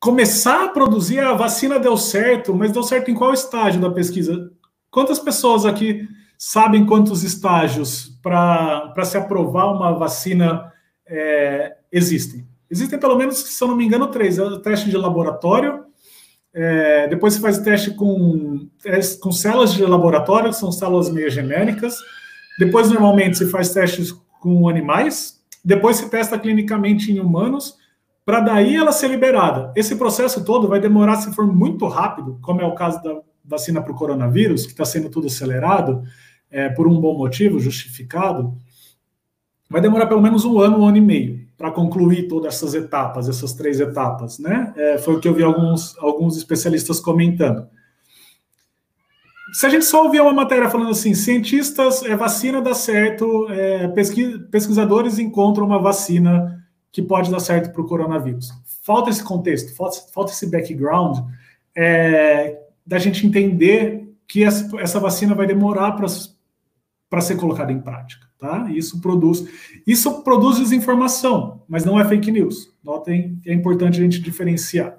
começar a produzir a vacina deu certo, mas deu certo em qual estágio da pesquisa? Quantas pessoas aqui sabem quantos estágios para se aprovar uma vacina é, existem? Existem pelo menos, se eu não me engano, três: é teste de laboratório, é, depois você faz teste com, com células de laboratório, que são células meio genéricas. Depois, normalmente, se faz testes com animais. Depois se testa clinicamente em humanos, para daí ela ser liberada. Esse processo todo vai demorar, se for muito rápido, como é o caso da vacina para o coronavírus, que está sendo tudo acelerado, é, por um bom motivo, justificado, vai demorar pelo menos um ano, um ano e meio para concluir todas essas etapas, essas três etapas, né? É, foi o que eu vi alguns, alguns especialistas comentando. Se a gente só ouvir uma matéria falando assim, cientistas, é, vacina dá certo, é, pesquis, pesquisadores encontram uma vacina que pode dar certo para o coronavírus. Falta esse contexto, falta, falta esse background é, da gente entender que essa, essa vacina vai demorar para ser colocada em prática. Tá? Isso produz, isso produz desinformação, mas não é fake news. Notem que é importante a gente diferenciar.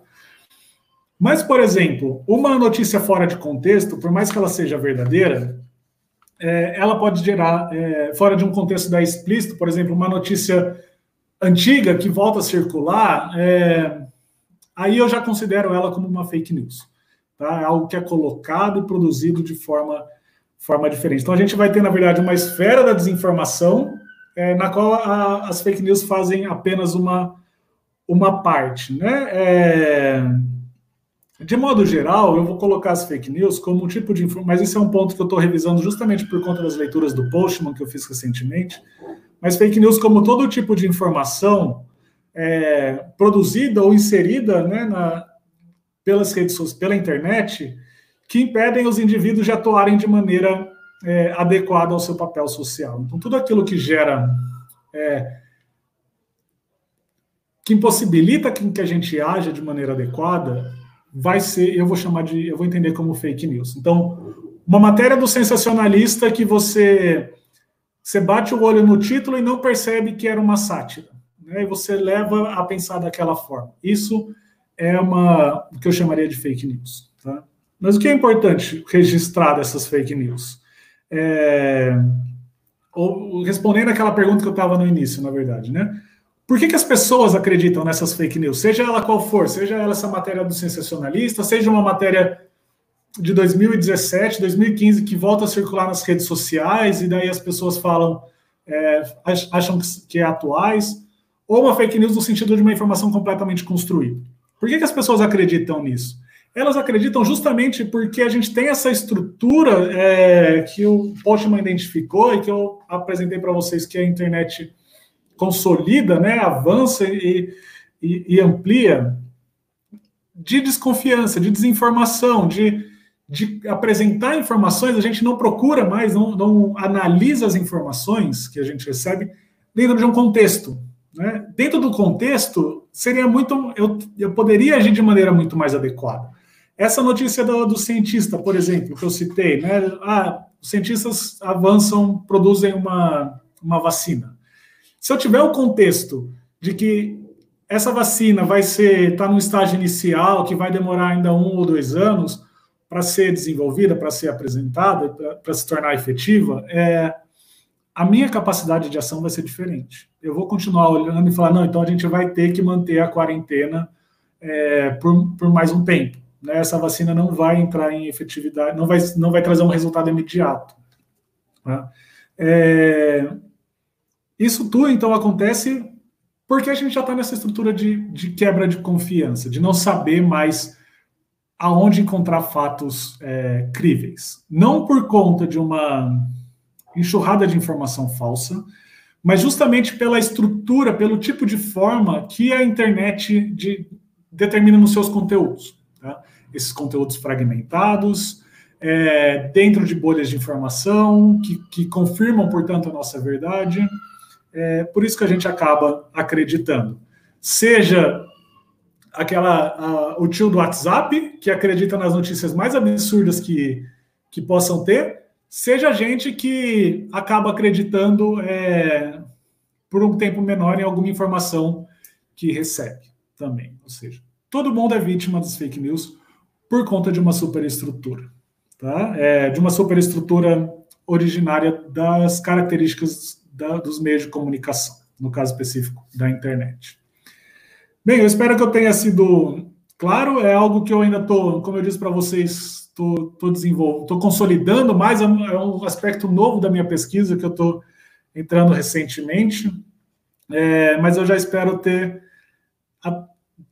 Mas, por exemplo, uma notícia fora de contexto, por mais que ela seja verdadeira, é, ela pode gerar, é, fora de um contexto da explícito, por exemplo, uma notícia antiga que volta a circular, é, aí eu já considero ela como uma fake news. Tá? É algo que é colocado e produzido de forma forma diferente. Então a gente vai ter, na verdade, uma esfera da desinformação, é, na qual a, as fake news fazem apenas uma, uma parte. Né? É, de modo geral, eu vou colocar as fake news como um tipo de informação, mas esse é um ponto que eu estou revisando justamente por conta das leituras do Postman que eu fiz recentemente. Mas fake news, como todo tipo de informação é, produzida ou inserida né, na, pelas redes sociais, pela internet, que impedem os indivíduos de atuarem de maneira é, adequada ao seu papel social. Então, tudo aquilo que gera. É, que impossibilita que a gente haja de maneira adequada, vai ser, eu vou chamar de, eu vou entender como fake news. Então, uma matéria do sensacionalista que você você bate o olho no título e não percebe que era uma sátira, né? E você leva a pensar daquela forma. Isso é uma o que eu chamaria de fake news? Mas o que é importante registrar dessas fake news? É, respondendo aquela pergunta que eu estava no início, na verdade, né? Por que, que as pessoas acreditam nessas fake news? Seja ela qual for, seja ela essa matéria do sensacionalista, seja uma matéria de 2017, 2015 que volta a circular nas redes sociais e daí as pessoas falam, é, acham que é atuais, ou uma fake news no sentido de uma informação completamente construída. Por que, que as pessoas acreditam nisso? Elas acreditam justamente porque a gente tem essa estrutura é, que o Postman identificou e que eu apresentei para vocês, que a internet consolida, né, avança e, e, e amplia, de desconfiança, de desinformação, de, de apresentar informações, a gente não procura mais, não, não analisa as informações que a gente recebe dentro de um contexto. Né? Dentro do contexto, seria muito. Eu, eu poderia agir de maneira muito mais adequada. Essa notícia do, do, cientista, por exemplo, que eu citei, né? Ah, os cientistas avançam, produzem uma, uma vacina. Se eu tiver o contexto de que essa vacina vai ser está no estágio inicial, que vai demorar ainda um ou dois anos para ser desenvolvida, para ser apresentada, para se tornar efetiva, é, a minha capacidade de ação vai ser diferente. Eu vou continuar olhando e falar, não, então a gente vai ter que manter a quarentena é, por, por mais um tempo. Né? Essa vacina não vai entrar em efetividade, não vai, não vai trazer um resultado imediato. Tá? É, isso tudo, então, acontece porque a gente já está nessa estrutura de, de quebra de confiança, de não saber mais aonde encontrar fatos é, críveis. Não por conta de uma enxurrada de informação falsa, mas justamente pela estrutura, pelo tipo de forma que a internet de, determina nos seus conteúdos. Tá? Esses conteúdos fragmentados, é, dentro de bolhas de informação, que, que, confirmam, portanto, a nossa verdade. É, por isso que a gente acaba acreditando. Seja aquela o tio do WhatsApp, que acredita nas notícias mais absurdas que, que possam ter, seja gente que acaba acreditando é, por um tempo menor em alguma informação que recebe também. Ou seja, todo mundo é vítima das fake news por conta de uma superestrutura, tá? É, de uma superestrutura originária das características da, dos meios de comunicação, no caso específico da internet. Bem, eu espero que eu tenha sido claro. É algo que eu ainda estou, como eu disse para vocês, estou desenvolvendo, estou consolidando mais. É um aspecto novo da minha pesquisa que eu estou entrando recentemente. É, mas eu já espero ter,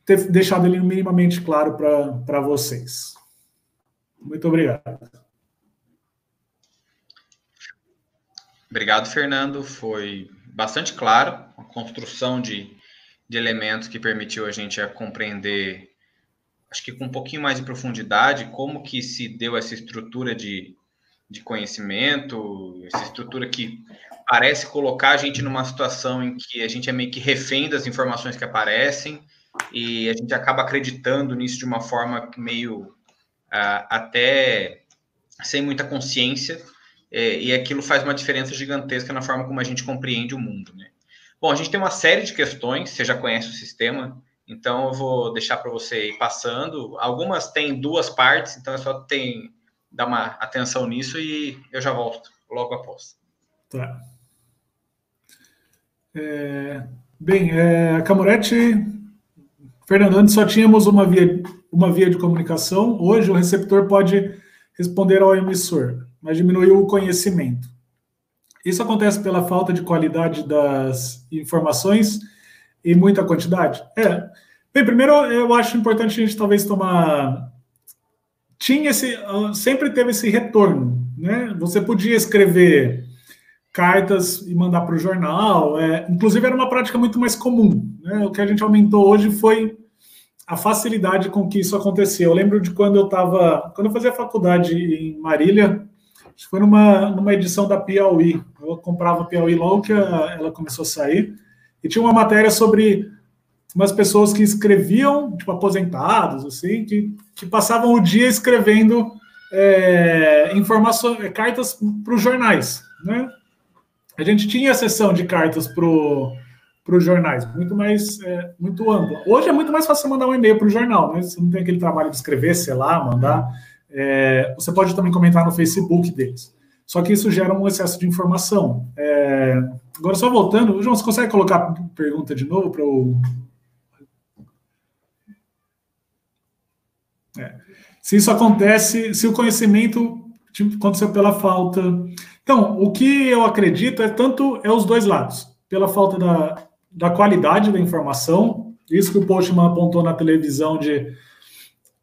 ter deixado ele minimamente claro para vocês. Muito obrigado. Obrigado, Fernando. Foi bastante claro a construção de de elementos que permitiu a gente a compreender, acho que com um pouquinho mais de profundidade, como que se deu essa estrutura de, de conhecimento, essa estrutura que parece colocar a gente numa situação em que a gente é meio que refém das informações que aparecem e a gente acaba acreditando nisso de uma forma meio uh, até sem muita consciência é, e aquilo faz uma diferença gigantesca na forma como a gente compreende o mundo, né? Bom, a gente tem uma série de questões, você já conhece o sistema, então eu vou deixar para você ir passando. Algumas têm duas partes, então é só tem, dar uma atenção nisso e eu já volto logo após. Tá. É, bem, é, a Camurete, Fernando, antes só tínhamos uma via, uma via de comunicação, hoje o receptor pode responder ao emissor, mas diminuiu o conhecimento. Isso acontece pela falta de qualidade das informações e muita quantidade? É. Bem, primeiro eu acho importante a gente talvez tomar. Tinha esse. Sempre teve esse retorno, né? Você podia escrever cartas e mandar para o jornal. É, inclusive, era uma prática muito mais comum. Né? O que a gente aumentou hoje foi a facilidade com que isso acontecia. Eu lembro de quando eu estava. Quando eu fazia faculdade em Marília, Acho que foi numa, numa edição da Piauí. Eu comprava a Piauí logo que a, ela começou a sair. E tinha uma matéria sobre umas pessoas que escreviam, tipo, aposentados, assim, que, que passavam o dia escrevendo é, informações, é, cartas para os jornais, né? A gente tinha a sessão de cartas para os jornais, muito mais, é, muito ampla. Hoje é muito mais fácil mandar um e-mail para o jornal, né? Você não tem aquele trabalho de escrever, sei lá, mandar. É, você pode também comentar no Facebook deles. Só que isso gera um excesso de informação. É, agora, só voltando, João, você consegue colocar a pergunta de novo para o. É. Se isso acontece, se o conhecimento aconteceu pela falta. Então, o que eu acredito é tanto é os dois lados, pela falta da, da qualidade da informação, isso que o Postman apontou na televisão de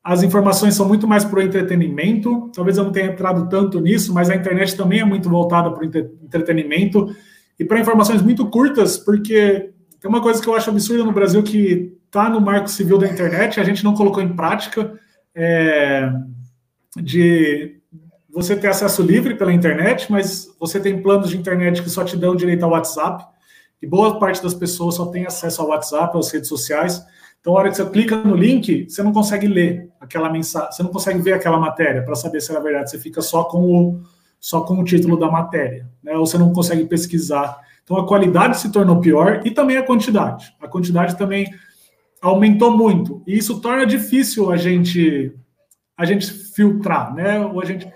as informações são muito mais para o entretenimento. Talvez eu não tenha entrado tanto nisso, mas a internet também é muito voltada para o entretenimento e para informações muito curtas, porque tem uma coisa que eu acho absurda no Brasil que está no marco civil da internet, a gente não colocou em prática, é, de você ter acesso livre pela internet, mas você tem planos de internet que só te dão direito ao WhatsApp, e boa parte das pessoas só tem acesso ao WhatsApp, às redes sociais. Então, a hora que você clica no link, você não consegue ler aquela mensagem, você não consegue ver aquela matéria para saber se é verdade. Você fica só com o, só com o título da matéria, né? ou você não consegue pesquisar. Então, a qualidade se tornou pior e também a quantidade. A quantidade também aumentou muito. E isso torna difícil a gente a gente filtrar, né? Ou a gente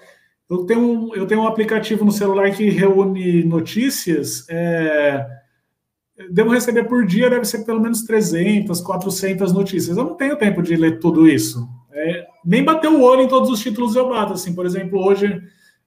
eu tenho, eu tenho um aplicativo no celular que reúne notícias. É, devo receber por dia, deve ser pelo menos 300, 400 notícias. Eu não tenho tempo de ler tudo isso. É, nem bater o olho em todos os títulos eu bato. Assim, por exemplo, hoje,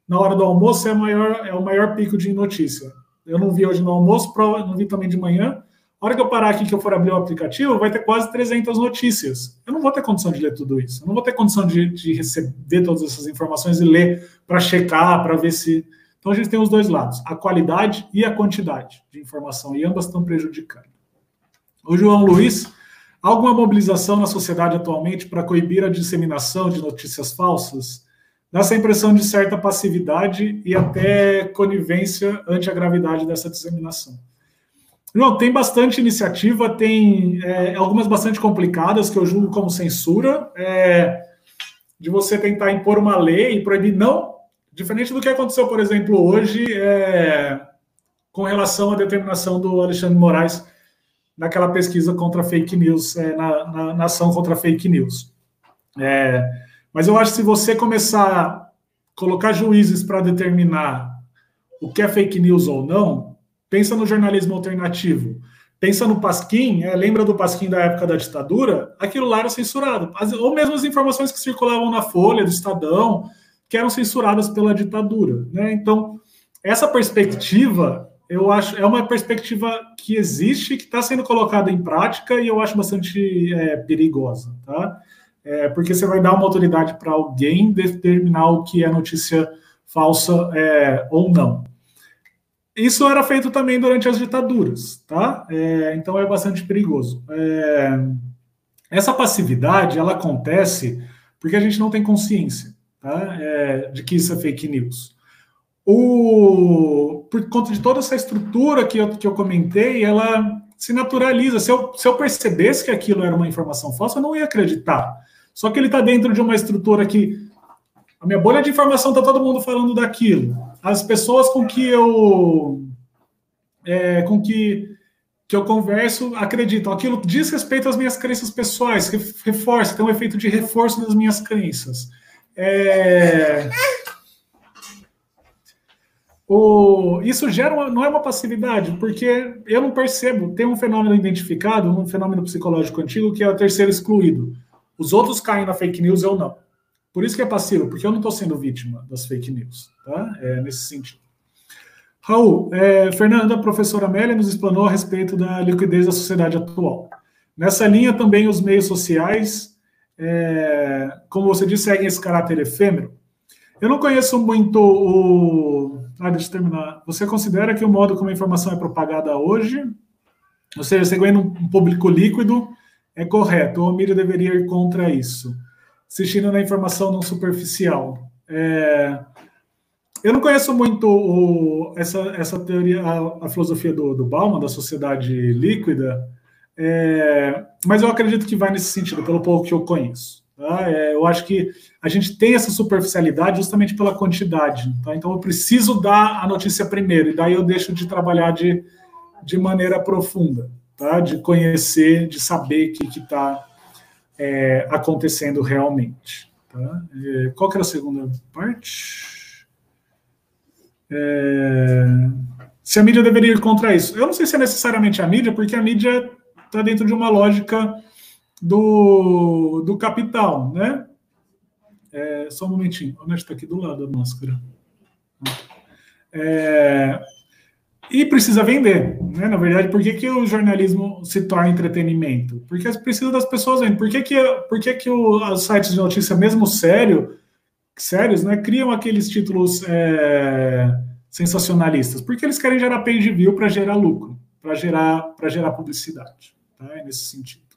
na hora do almoço, é, maior, é o maior pico de notícia. Eu não vi hoje no almoço, não vi também de manhã. A hora que eu parar aqui, que eu for abrir o aplicativo, vai ter quase 300 notícias. Eu não vou ter condição de ler tudo isso. Eu não vou ter condição de, de receber todas essas informações e ler para checar, para ver se. Então a gente tem os dois lados, a qualidade e a quantidade de informação, e ambas estão prejudicando. O João Luiz, alguma mobilização na sociedade atualmente para coibir a disseminação de notícias falsas? Dá essa impressão de certa passividade e até conivência ante a gravidade dessa disseminação. Não, tem bastante iniciativa, tem é, algumas bastante complicadas que eu julgo como censura, é, de você tentar impor uma lei e proibir, não, diferente do que aconteceu, por exemplo, hoje, é, com relação à determinação do Alexandre Moraes naquela pesquisa contra fake news, é, na, na, na, ação contra fake news. É, mas eu acho que se você começar a colocar juízes para determinar o que é fake news ou não, Pensa no jornalismo alternativo. Pensa no Pasquim, é, lembra do Pasquim da época da ditadura? Aquilo lá era censurado. As, ou mesmo as informações que circulavam na Folha, do Estadão, que eram censuradas pela ditadura. Né? Então, essa perspectiva, eu acho, é uma perspectiva que existe, que está sendo colocada em prática e eu acho bastante é, perigosa. Tá? É, porque você vai dar uma autoridade para alguém determinar o que é notícia falsa é, ou não. Isso era feito também durante as ditaduras, tá? É, então é bastante perigoso. É, essa passividade ela acontece porque a gente não tem consciência tá? É, de que isso é fake news. O, por conta de toda essa estrutura que eu, que eu comentei, ela se naturaliza. Se eu, se eu percebesse que aquilo era uma informação falsa, eu não ia acreditar. Só que ele está dentro de uma estrutura que a minha bolha de informação está todo mundo falando daquilo. As pessoas com que eu é, com que, que eu converso acreditam. Aquilo diz respeito às minhas crenças pessoais, reforça, tem um efeito de reforço das minhas crenças. É, o, isso gera uma, não é uma passividade, porque eu não percebo. Tem um fenômeno identificado, um fenômeno psicológico antigo, que é o terceiro excluído. Os outros caem na fake news, eu não. Por isso que é passivo, porque eu não estou sendo vítima das fake news, tá? É nesse sentido. Raul, é, Fernanda, a professora Amélia nos explanou a respeito da liquidez da sociedade atual. Nessa linha também os meios sociais, é, como você disse, seguem esse caráter efêmero. Eu não conheço muito o. Ah, deixa eu terminar. Você considera que o modo como a informação é propagada hoje, ou seja, seguindo um público líquido, é correto, ou a deveria ir contra isso? Assistindo na informação não superficial. É, eu não conheço muito o, essa, essa teoria, a, a filosofia do, do, Bauman, da sociedade líquida, é, mas eu acredito que vai nesse sentido, pelo pouco que eu conheço. Tá? É, eu acho que a gente tem essa superficialidade justamente pela quantidade. Tá? Então eu preciso dar a notícia primeiro, e daí eu deixo de trabalhar de, de maneira profunda, tá? de conhecer, de saber o que está é, acontecendo realmente. Tá? É, qual que era a segunda parte? É, se a mídia deveria ir contra isso. Eu não sei se é necessariamente a mídia, porque a mídia está dentro de uma lógica do, do capital, né? É, só um momentinho. Onde está aqui do lado a máscara? É, e precisa vender, né? Na verdade, por que, que o jornalismo se torna entretenimento? Porque precisa das pessoas vendo. Por que, que, por que, que o, os sites de notícia, mesmo sério, sérios, né, criam aqueles títulos é, sensacionalistas? Porque eles querem gerar page view para gerar lucro, para gerar, gerar publicidade. Tá? É nesse sentido.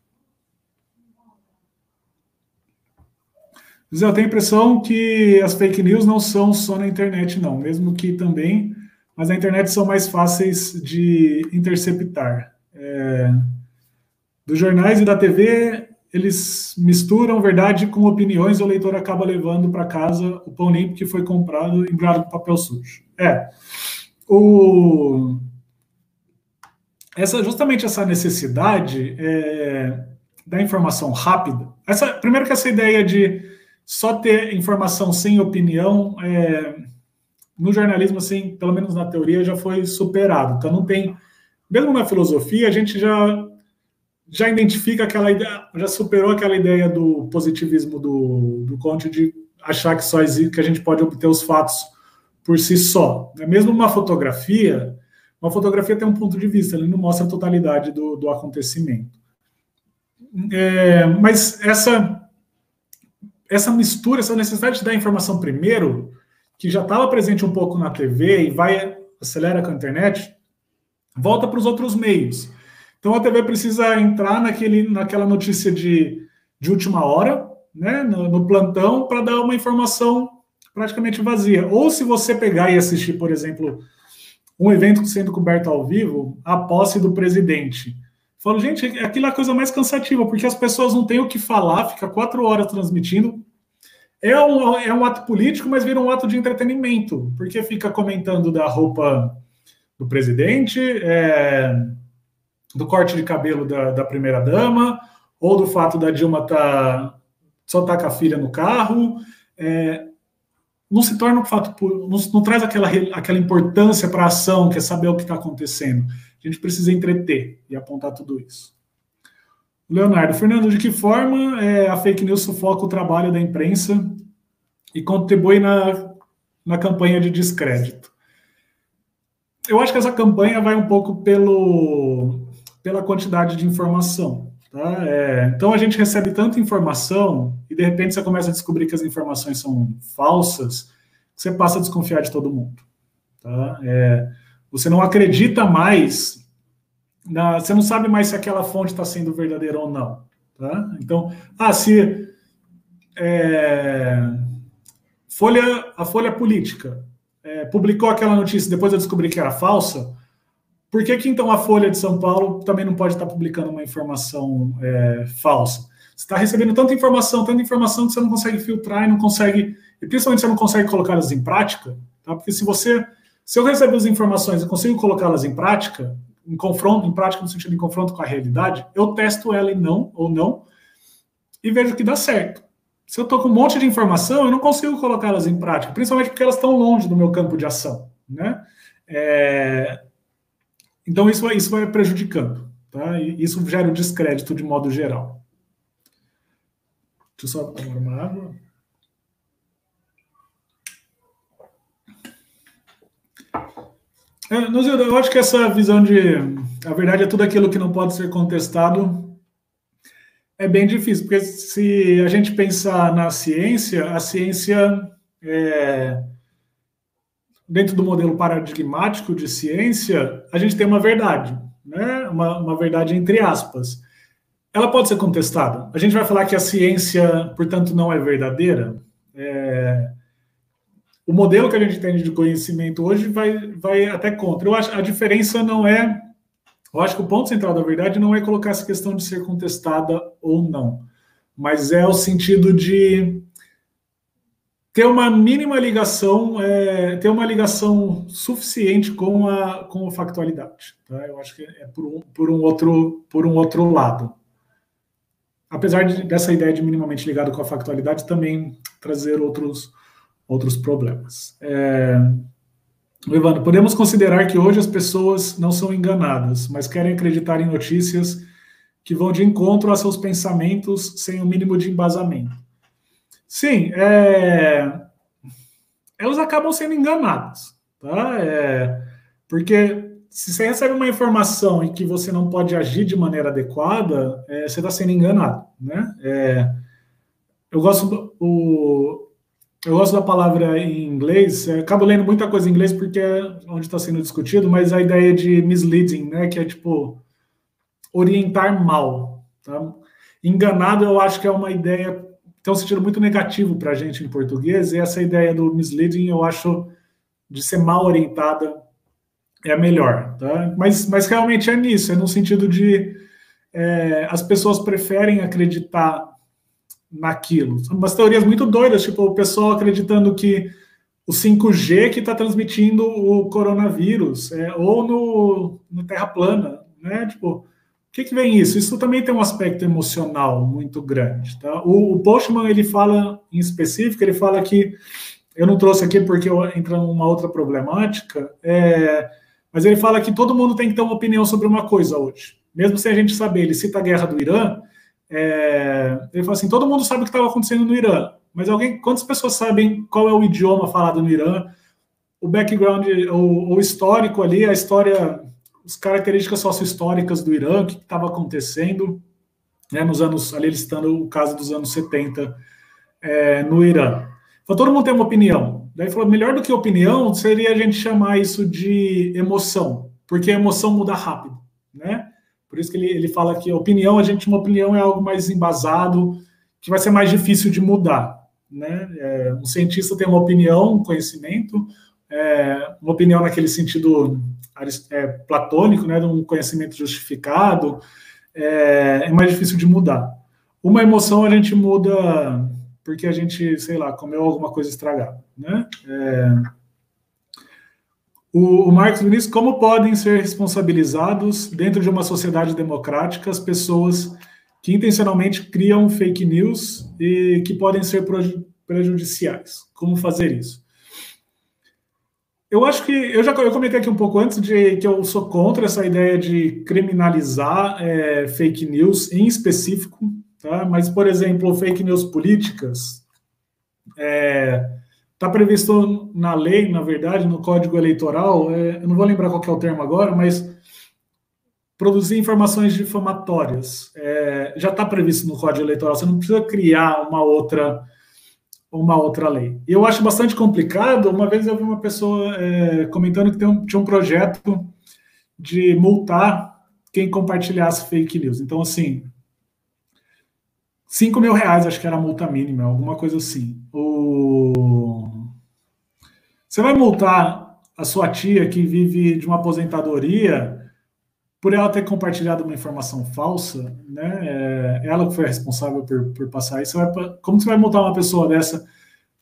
Eu tenho a impressão que as fake news não são só na internet, não, mesmo que também mas na internet são mais fáceis de interceptar. É, dos jornais e da TV, eles misturam verdade com opiniões, e o leitor acaba levando para casa o pão limpo que foi comprado embrulhado com papel sujo. É. O, essa, justamente essa necessidade é, da informação rápida. Essa, primeiro que essa ideia de só ter informação sem opinião, é, no jornalismo, assim, pelo menos na teoria, já foi superado. Então não tem, mesmo na filosofia, a gente já já identifica aquela ideia, já superou aquela ideia do positivismo do, do Conte de achar que só existe, que a gente pode obter os fatos por si só. Né? Mesmo uma fotografia, uma fotografia tem um ponto de vista, ele não mostra a totalidade do, do acontecimento. É, mas essa, essa mistura, essa necessidade da informação primeiro, que já estava presente um pouco na TV e vai acelera com a internet, volta para os outros meios. Então a TV precisa entrar naquele, naquela notícia de, de última hora, né, no, no plantão, para dar uma informação praticamente vazia. Ou se você pegar e assistir, por exemplo, um evento sendo coberto ao vivo, a posse do presidente. Falo, gente, aquilo é a coisa mais cansativa, porque as pessoas não têm o que falar, fica quatro horas transmitindo. É um, é um ato político, mas vira um ato de entretenimento, porque fica comentando da roupa do presidente, é, do corte de cabelo da, da primeira-dama, ou do fato da Dilma tá, só tá com a filha no carro. É, não se torna um fato, não, não traz aquela, aquela importância para a ação, que é saber o que está acontecendo. A gente precisa entreter e apontar tudo isso. Leonardo, Fernando, de que forma é, a fake news sufoca o trabalho da imprensa e contribui na, na campanha de descrédito? Eu acho que essa campanha vai um pouco pelo, pela quantidade de informação. Tá? É, então a gente recebe tanta informação e de repente você começa a descobrir que as informações são falsas, você passa a desconfiar de todo mundo. Tá? É, você não acredita mais, na, você não sabe mais se aquela fonte está sendo verdadeira ou não. Tá? Então, ah, se é, Folha, a Folha Política é, publicou aquela notícia depois eu descobri que era falsa, por que, que então a Folha de São Paulo também não pode estar publicando uma informação é, falsa? Você está recebendo tanta informação, tanta informação que você não consegue filtrar e não consegue, e principalmente você não consegue colocá-las em prática, tá? Porque se você, se eu receber as informações e consigo colocá-las em prática, em confronto, em prática no sentido de confronto com a realidade, eu testo ela e não ou não e vejo que dá certo. Se eu estou com um monte de informação, eu não consigo colocá-las em prática, principalmente porque elas estão longe do meu campo de ação, né? É, então, isso, isso vai prejudicando. Tá? E isso gera um descrédito de modo geral. Deixa eu só tomar uma água. É, eu acho que essa visão de a verdade é tudo aquilo que não pode ser contestado é bem difícil, porque se a gente pensar na ciência, a ciência é, dentro do modelo paradigmático de ciência, a gente tem uma verdade, né? uma, uma verdade entre aspas. Ela pode ser contestada. A gente vai falar que a ciência, portanto, não é verdadeira. É... O modelo que a gente tem de conhecimento hoje vai, vai até contra. Eu acho a diferença não é. Eu acho que o ponto central da verdade não é colocar essa questão de ser contestada ou não, mas é o sentido de ter uma mínima ligação, é, ter uma ligação suficiente com a, com a factualidade. Tá? Eu acho que é por um, por um, outro, por um outro lado. Apesar de, dessa ideia de minimamente ligado com a factualidade também trazer outros, outros problemas. É, podemos considerar que hoje as pessoas não são enganadas, mas querem acreditar em notícias que vão de encontro a seus pensamentos sem o mínimo de embasamento. Sim, é... elas acabam sendo enganadas, tá? É... Porque se você recebe uma informação em que você não pode agir de maneira adequada, é, você está sendo enganado, né? É... Eu gosto o... eu gosto da palavra em inglês. acabo lendo muita coisa em inglês porque é onde está sendo discutido, mas a ideia de misleading, né? Que é tipo orientar mal, tá? Enganado, eu acho que é uma ideia tem um sentido muito negativo para a gente em português, e essa ideia do misleading eu acho de ser mal orientada é melhor, tá? Mas, mas realmente é nisso, é no sentido de é, as pessoas preferem acreditar naquilo. São umas teorias muito doidas, tipo o pessoal acreditando que o 5G que está transmitindo o coronavírus, é, ou no, no Terra plana, né? Tipo, que, que vem isso? Isso também tem um aspecto emocional muito grande. Tá? O, o Postman ele fala em específico, ele fala que eu não trouxe aqui porque eu entro numa outra problemática, é, mas ele fala que todo mundo tem que ter uma opinião sobre uma coisa hoje, mesmo sem a gente saber. Ele cita a guerra do Irã. É, ele fala assim: todo mundo sabe o que estava acontecendo no Irã, mas alguém, quantas pessoas sabem qual é o idioma falado no Irã? O background, o, o histórico ali, a história as características sociohistóricas do Irã, o que estava acontecendo né, nos anos, ali listando o caso dos anos 70 é, no Irã. Falou, todo mundo tem uma opinião. Daí falou, melhor do que opinião seria a gente chamar isso de emoção, porque a emoção muda rápido, né? Por isso que ele, ele fala que opinião, a gente, uma opinião é algo mais embasado, que vai ser mais difícil de mudar, né? É, um cientista tem uma opinião, um conhecimento, é, uma opinião naquele sentido é, platônico, né, de um conhecimento justificado, é, é, mais difícil de mudar. Uma emoção a gente muda porque a gente, sei lá, comeu alguma coisa estragada, né? É, o, o Marx Vinícius, como podem ser responsabilizados dentro de uma sociedade democrática as pessoas que intencionalmente criam fake news e que podem ser prejudiciais? Como fazer isso? Eu acho que eu já eu comentei aqui um pouco antes de que eu sou contra essa ideia de criminalizar é, fake news em específico, tá? Mas por exemplo, fake news políticas é, tá previsto na lei, na verdade, no Código Eleitoral. É, eu não vou lembrar qual é o termo agora, mas produzir informações difamatórias é, já está previsto no Código Eleitoral. Você não precisa criar uma outra uma outra lei. Eu acho bastante complicado. Uma vez eu vi uma pessoa é, comentando que um, tinha um projeto de multar quem compartilhasse fake news. Então, assim, 5 mil reais acho que era a multa mínima, alguma coisa assim. O... Você vai multar a sua tia que vive de uma aposentadoria por ela ter compartilhado uma informação falsa, né? É ela que foi responsável por, por passar isso. Como você vai multar uma pessoa dessa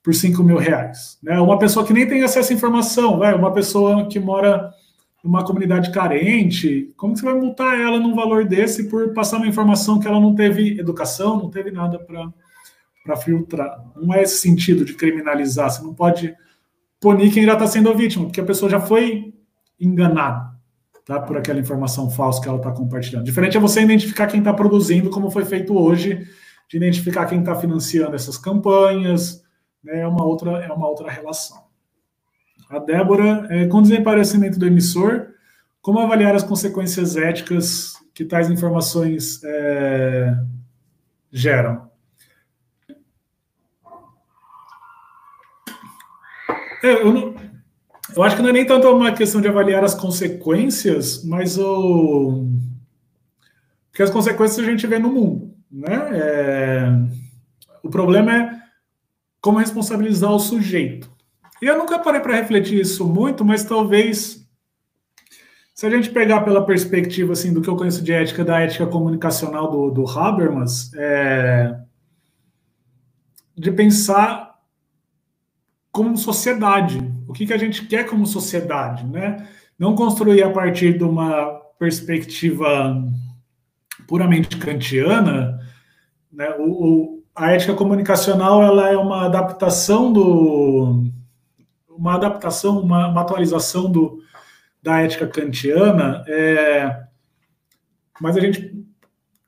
por 5 mil reais? Né? Uma pessoa que nem tem acesso à informação, vai, uma pessoa que mora numa comunidade carente, como você vai multar ela num valor desse por passar uma informação que ela não teve educação, não teve nada para filtrar? Não é esse sentido de criminalizar, você não pode punir quem já está sendo vítima, porque a pessoa já foi enganada tá? por aquela informação falsa que ela está compartilhando. Diferente é você identificar quem está produzindo, como foi feito hoje, de identificar quem está financiando essas campanhas, né? é, uma outra, é uma outra relação. A Débora, é, com o desaparecimento do emissor, como avaliar as consequências éticas que tais informações é, geram? É, eu não, eu acho que não é nem tanto uma questão de avaliar as consequências, mas o. Porque as consequências a gente vê no mundo. Né? É... O problema é como responsabilizar o sujeito. E eu nunca parei para refletir isso muito, mas talvez se a gente pegar pela perspectiva assim do que eu conheço de ética, da ética comunicacional do, do Habermas, é, de pensar como sociedade, o que, que a gente quer como sociedade, né? Não construir a partir de uma perspectiva puramente kantiana, né? O, o, a ética comunicacional ela é uma adaptação do uma adaptação, uma, uma atualização do, da ética kantiana, é, mas a gente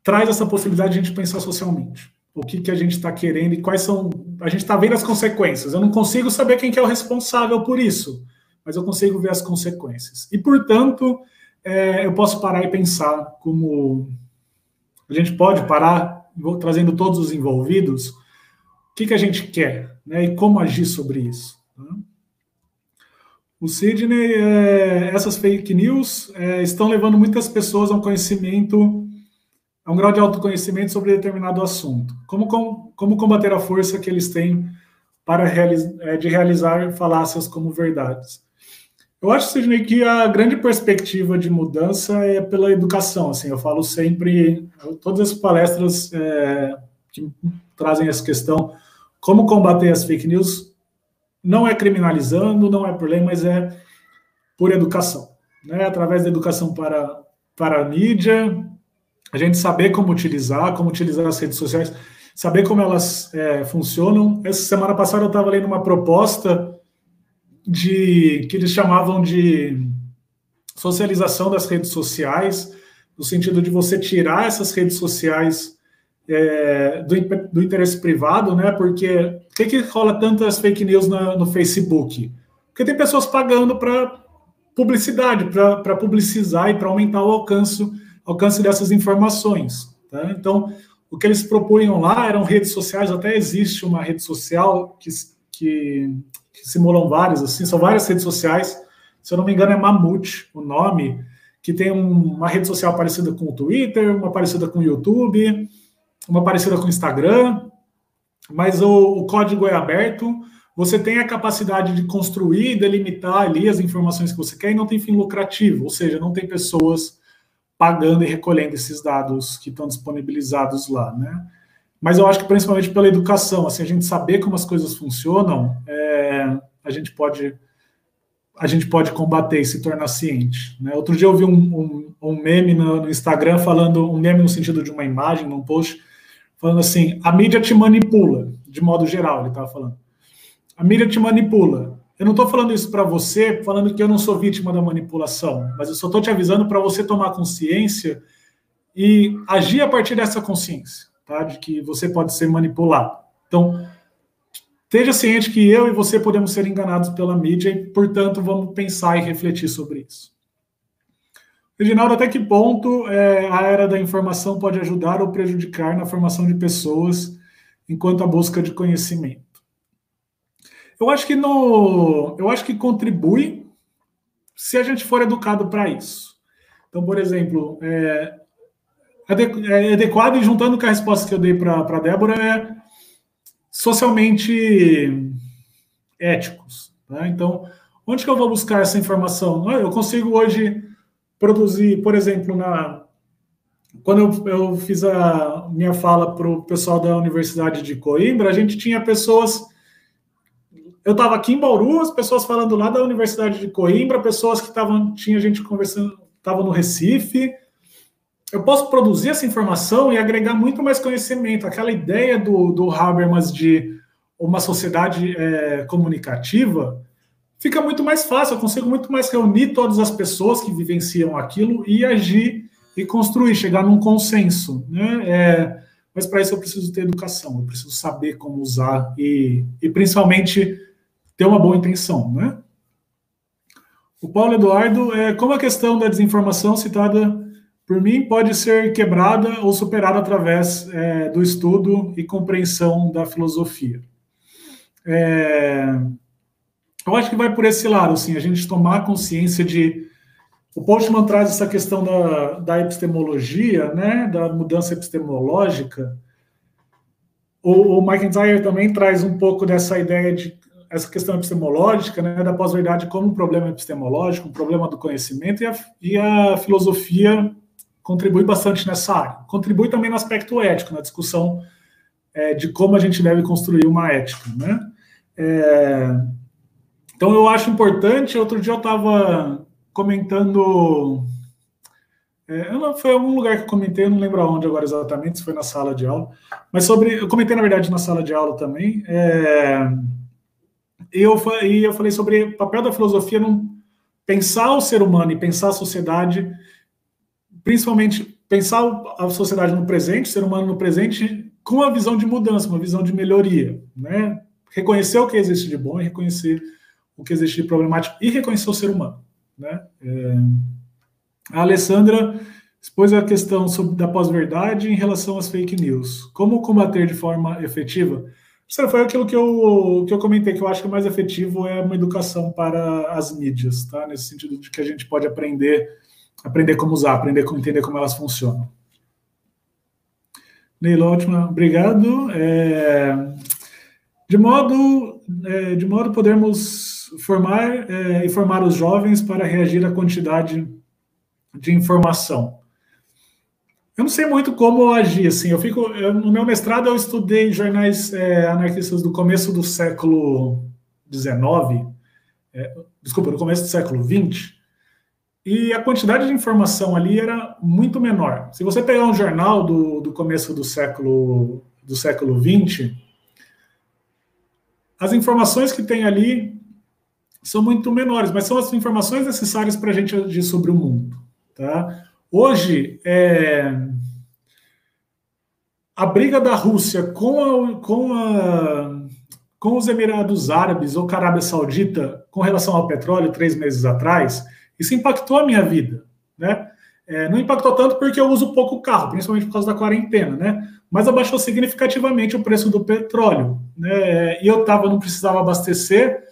traz essa possibilidade de a gente pensar socialmente o que, que a gente está querendo e quais são. A gente está vendo as consequências. Eu não consigo saber quem que é o responsável por isso, mas eu consigo ver as consequências. E, portanto, é, eu posso parar e pensar como. A gente pode parar, trazendo todos os envolvidos, o que, que a gente quer né, e como agir sobre isso. Né? O Sidney, é, essas fake news é, estão levando muitas pessoas a um conhecimento um grau de autoconhecimento sobre determinado assunto. Como, como, como combater a força que eles têm para realiz, é, de realizar falácias como verdades? Eu acho, Sidney, que a grande perspectiva de mudança é pela educação. Assim, eu falo sempre, todas as palestras é, que trazem essa questão, como combater as fake news, não é criminalizando, não é por lei, mas é por educação. Né? Através da educação para, para a mídia, a gente saber como utilizar, como utilizar as redes sociais, saber como elas é, funcionam. Essa semana passada eu estava lendo uma proposta de que eles chamavam de socialização das redes sociais, no sentido de você tirar essas redes sociais é, do, do, interesse privado, né? Porque o que, que rola tantas fake news na, no Facebook? Porque tem pessoas pagando para publicidade, para publicizar e para aumentar o alcance, alcance dessas informações. Tá? Então, o que eles propunham lá eram redes sociais, até existe uma rede social que, que, que simulam várias, assim, são várias redes sociais, se eu não me engano é Mamute o nome, que tem um, uma rede social parecida com o Twitter, uma parecida com o YouTube, uma parecida com o Instagram, mas o, o código é aberto, você tem a capacidade de construir e delimitar ali as informações que você quer e não tem fim lucrativo, ou seja, não tem pessoas pagando e recolhendo esses dados que estão disponibilizados lá, né? Mas eu acho que principalmente pela educação, assim, a gente saber como as coisas funcionam, é, a gente pode a gente pode combater e se tornar ciente. Né? Outro dia eu vi um, um, um meme no, no, Instagram falando, um meme no sentido de uma imagem, num post, falando assim, a mídia te manipula, de modo geral, ele estava falando. A mídia te manipula. Eu não estou falando isso para você, falando que eu não sou vítima da manipulação, mas eu só estou te avisando para você tomar consciência e agir a partir dessa consciência, tá? De que você pode ser manipulado. Então, esteja ciente que eu e você podemos ser enganados pela mídia e, portanto, vamos pensar e refletir sobre isso. Reginaldo, até que ponto é, a era da informação pode ajudar ou prejudicar na formação de pessoas enquanto a busca de conhecimento? Eu acho que no, eu acho que contribui se a gente for educado para isso. Então, por exemplo, é, é adequado e juntando com a resposta que eu dei para a Débora é socialmente éticos. Né? Então, onde que eu vou buscar essa informação? Eu consigo hoje produzir, por exemplo, na quando eu, eu fiz a minha fala para o pessoal da Universidade de Coimbra, a gente tinha pessoas eu estava aqui em Bauru, as pessoas falando lá da Universidade de Coimbra, pessoas que estavam, tinha gente conversando, estavam no Recife. Eu posso produzir essa informação e agregar muito mais conhecimento. Aquela ideia do, do Habermas de uma sociedade é, comunicativa fica muito mais fácil. Eu consigo muito mais reunir todas as pessoas que vivenciam aquilo e agir e construir, chegar num consenso. Né? É, mas para isso eu preciso ter educação, eu preciso saber como usar e, e principalmente ter uma boa intenção, né? O Paulo Eduardo, é, como a questão da desinformação citada por mim pode ser quebrada ou superada através é, do estudo e compreensão da filosofia? É, eu acho que vai por esse lado, assim, a gente tomar consciência de. O Postman traz essa questão da, da epistemologia, né, da mudança epistemológica. O, o McIntyre também traz um pouco dessa ideia de essa questão epistemológica, né, da pós-verdade como um problema epistemológico, um problema do conhecimento, e a, e a filosofia contribui bastante nessa área. Contribui também no aspecto ético, na discussão é, de como a gente deve construir uma ética. Né? É, então, eu acho importante. Outro dia eu estava comentando. É, foi algum lugar que eu comentei, eu não lembro aonde agora exatamente, se foi na sala de aula, mas sobre. Eu comentei, na verdade, na sala de aula também. É, e eu, e eu falei sobre o papel da filosofia não pensar o ser humano e pensar a sociedade, principalmente pensar a sociedade no presente, o ser humano no presente, com uma visão de mudança, uma visão de melhoria, né? Reconhecer o que existe de bom e reconhecer o que existe de problemático e reconhecer o ser humano, né? É... A Alessandra expôs a questão sobre, da pós-verdade em relação às fake news. Como combater de forma efetiva? Isso foi aquilo que eu, que eu comentei, que eu acho que o mais efetivo é uma educação para as mídias, tá? Nesse sentido de que a gente pode aprender, aprender como usar, aprender como entender como elas funcionam. Neila, ótima, obrigado. É, de modo, é, de modo podermos formar é, e formar os jovens para reagir à quantidade de informação. Eu não sei muito como agir, assim. Eu fico. Eu, no meu mestrado eu estudei jornais é, anarquistas do começo do século XIX, é, desculpa, do começo do século XX. e a quantidade de informação ali era muito menor. Se você pegar um jornal do, do começo do século do século 20, as informações que tem ali são muito menores, mas são as informações necessárias para a gente agir sobre o mundo. Tá? Hoje, é, a briga da Rússia com, a, com, a, com os Emirados Árabes ou com a Arábia Saudita com relação ao petróleo três meses atrás, isso impactou a minha vida. Né? É, não impactou tanto porque eu uso pouco carro, principalmente por causa da quarentena, né? Mas abaixou significativamente o preço do petróleo, né? E eu tava, não precisava abastecer,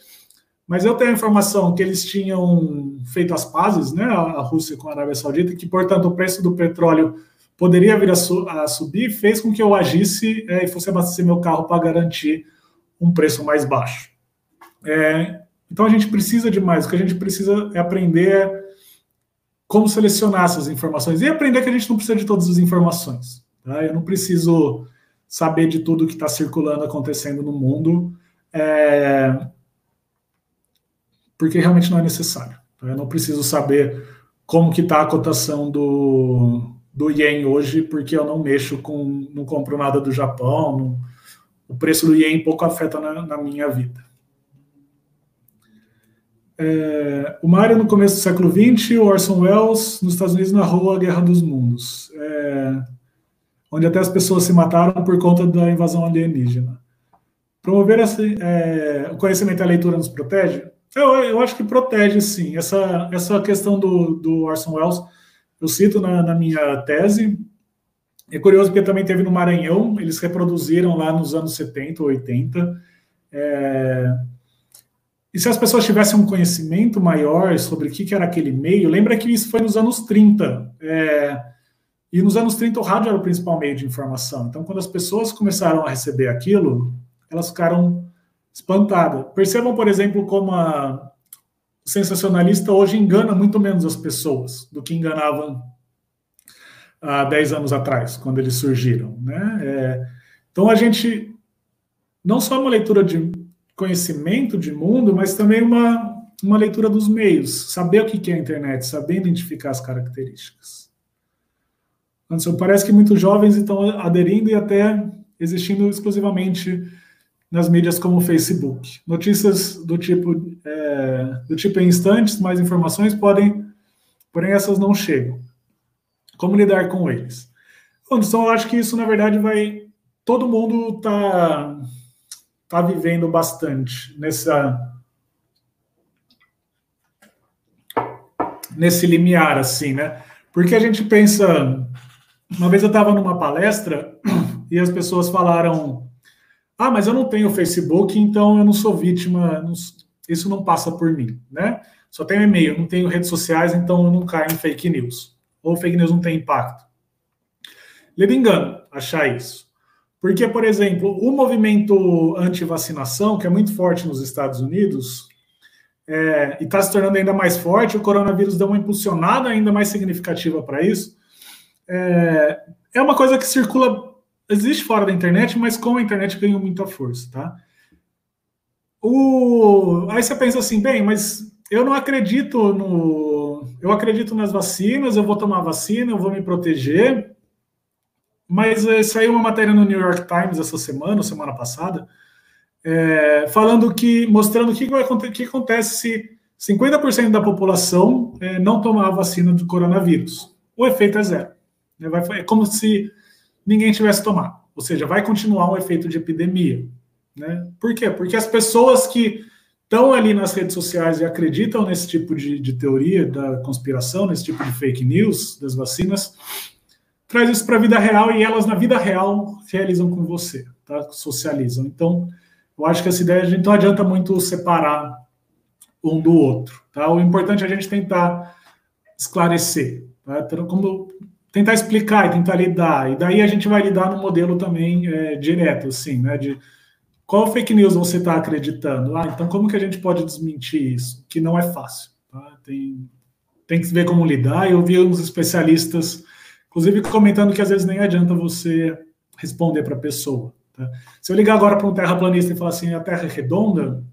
mas eu tenho a informação que eles tinham feito as pazes, né? A Rússia com a Arábia Saudita, que portanto o preço do petróleo poderia vir a, su a subir, fez com que eu agisse é, e fosse abastecer meu carro para garantir um preço mais baixo. É, então a gente precisa de mais. O que a gente precisa é aprender como selecionar essas informações e aprender que a gente não precisa de todas as informações. Tá? Eu não preciso saber de tudo que está circulando, acontecendo no mundo, é... porque realmente não é necessário. Tá? Eu não preciso saber como que está a cotação do, do ien hoje, porque eu não mexo com, não compro nada do Japão, não, o preço do ien pouco afeta na, na minha vida. É, o Mário no começo do século XX, o Orson Welles nos Estados Unidos narrou a Guerra dos Mundos, é, onde até as pessoas se mataram por conta da invasão alienígena. Promover esse, é, o conhecimento e a leitura nos protege? Eu, eu, acho que protege, sim. Essa, essa questão do, do Orson Welles, eu cito na, na minha tese. É curioso porque também teve no Maranhão, eles reproduziram lá nos anos 70 ou 80. É, e se as pessoas tivessem um conhecimento maior sobre o que era aquele meio, lembra que isso foi nos anos 30. É, e nos anos 30 o rádio era o principal meio de informação. Então, quando as pessoas começaram a receber aquilo, elas ficaram espantadas. Percebam, por exemplo, como a sensacionalista hoje engana muito menos as pessoas do que enganavam há 10 anos atrás, quando eles surgiram. Né? É, então, a gente, não só uma leitura de conhecimento de mundo, mas também uma, uma leitura dos meios, saber o que é a internet, saber identificar as características. Anderson, parece que muitos jovens estão aderindo e até existindo exclusivamente nas mídias como o Facebook. Notícias do tipo é, do tipo em instantes, mais informações podem, porém essas não chegam. Como lidar com eles? Anderson, eu acho que isso na verdade vai todo mundo está está vivendo bastante nessa nesse limiar assim, né? Porque a gente pensa, uma vez eu estava numa palestra e as pessoas falaram: "Ah, mas eu não tenho Facebook, então eu não sou vítima, não, isso não passa por mim, né? Só tenho e-mail, não tenho redes sociais, então eu não caio em fake news. Ou fake news não tem impacto. Leva engano achar isso. Porque, por exemplo, o movimento anti-vacinação, que é muito forte nos Estados Unidos, é, e está se tornando ainda mais forte, o coronavírus deu uma impulsionada ainda mais significativa para isso. É, é uma coisa que circula, existe fora da internet, mas com a internet ganhou muita força, tá? O, aí você pensa assim, bem, mas eu não acredito no. Eu acredito nas vacinas, eu vou tomar vacina, eu vou me proteger, mas é, saiu uma matéria no New York Times essa semana, semana passada, é, falando que, mostrando o que, vai, que acontece se 50% da população é, não tomar a vacina do coronavírus. O efeito é zero. É, vai, é como se ninguém tivesse tomado. Ou seja, vai continuar um efeito de epidemia. Né? Por quê? Porque as pessoas que estão ali nas redes sociais e acreditam nesse tipo de, de teoria da conspiração, nesse tipo de fake news das vacinas, traz isso para a vida real e elas, na vida real, realizam com você, tá? socializam. Então, eu acho que essa ideia, a gente não adianta muito separar um do outro. Tá? O importante é a gente tentar esclarecer, tá? Então, como tentar explicar e tentar lidar. E daí a gente vai lidar no modelo também é, direto, assim, né? De qual fake news você está acreditando? Ah, então como que a gente pode desmentir isso? Que não é fácil. Tá? Tem, tem que ver como lidar. Eu vi uns especialistas Inclusive comentando que às vezes nem adianta você responder para a pessoa. Tá? Se eu ligar agora para um terraplanista e falar assim, a Terra é redonda,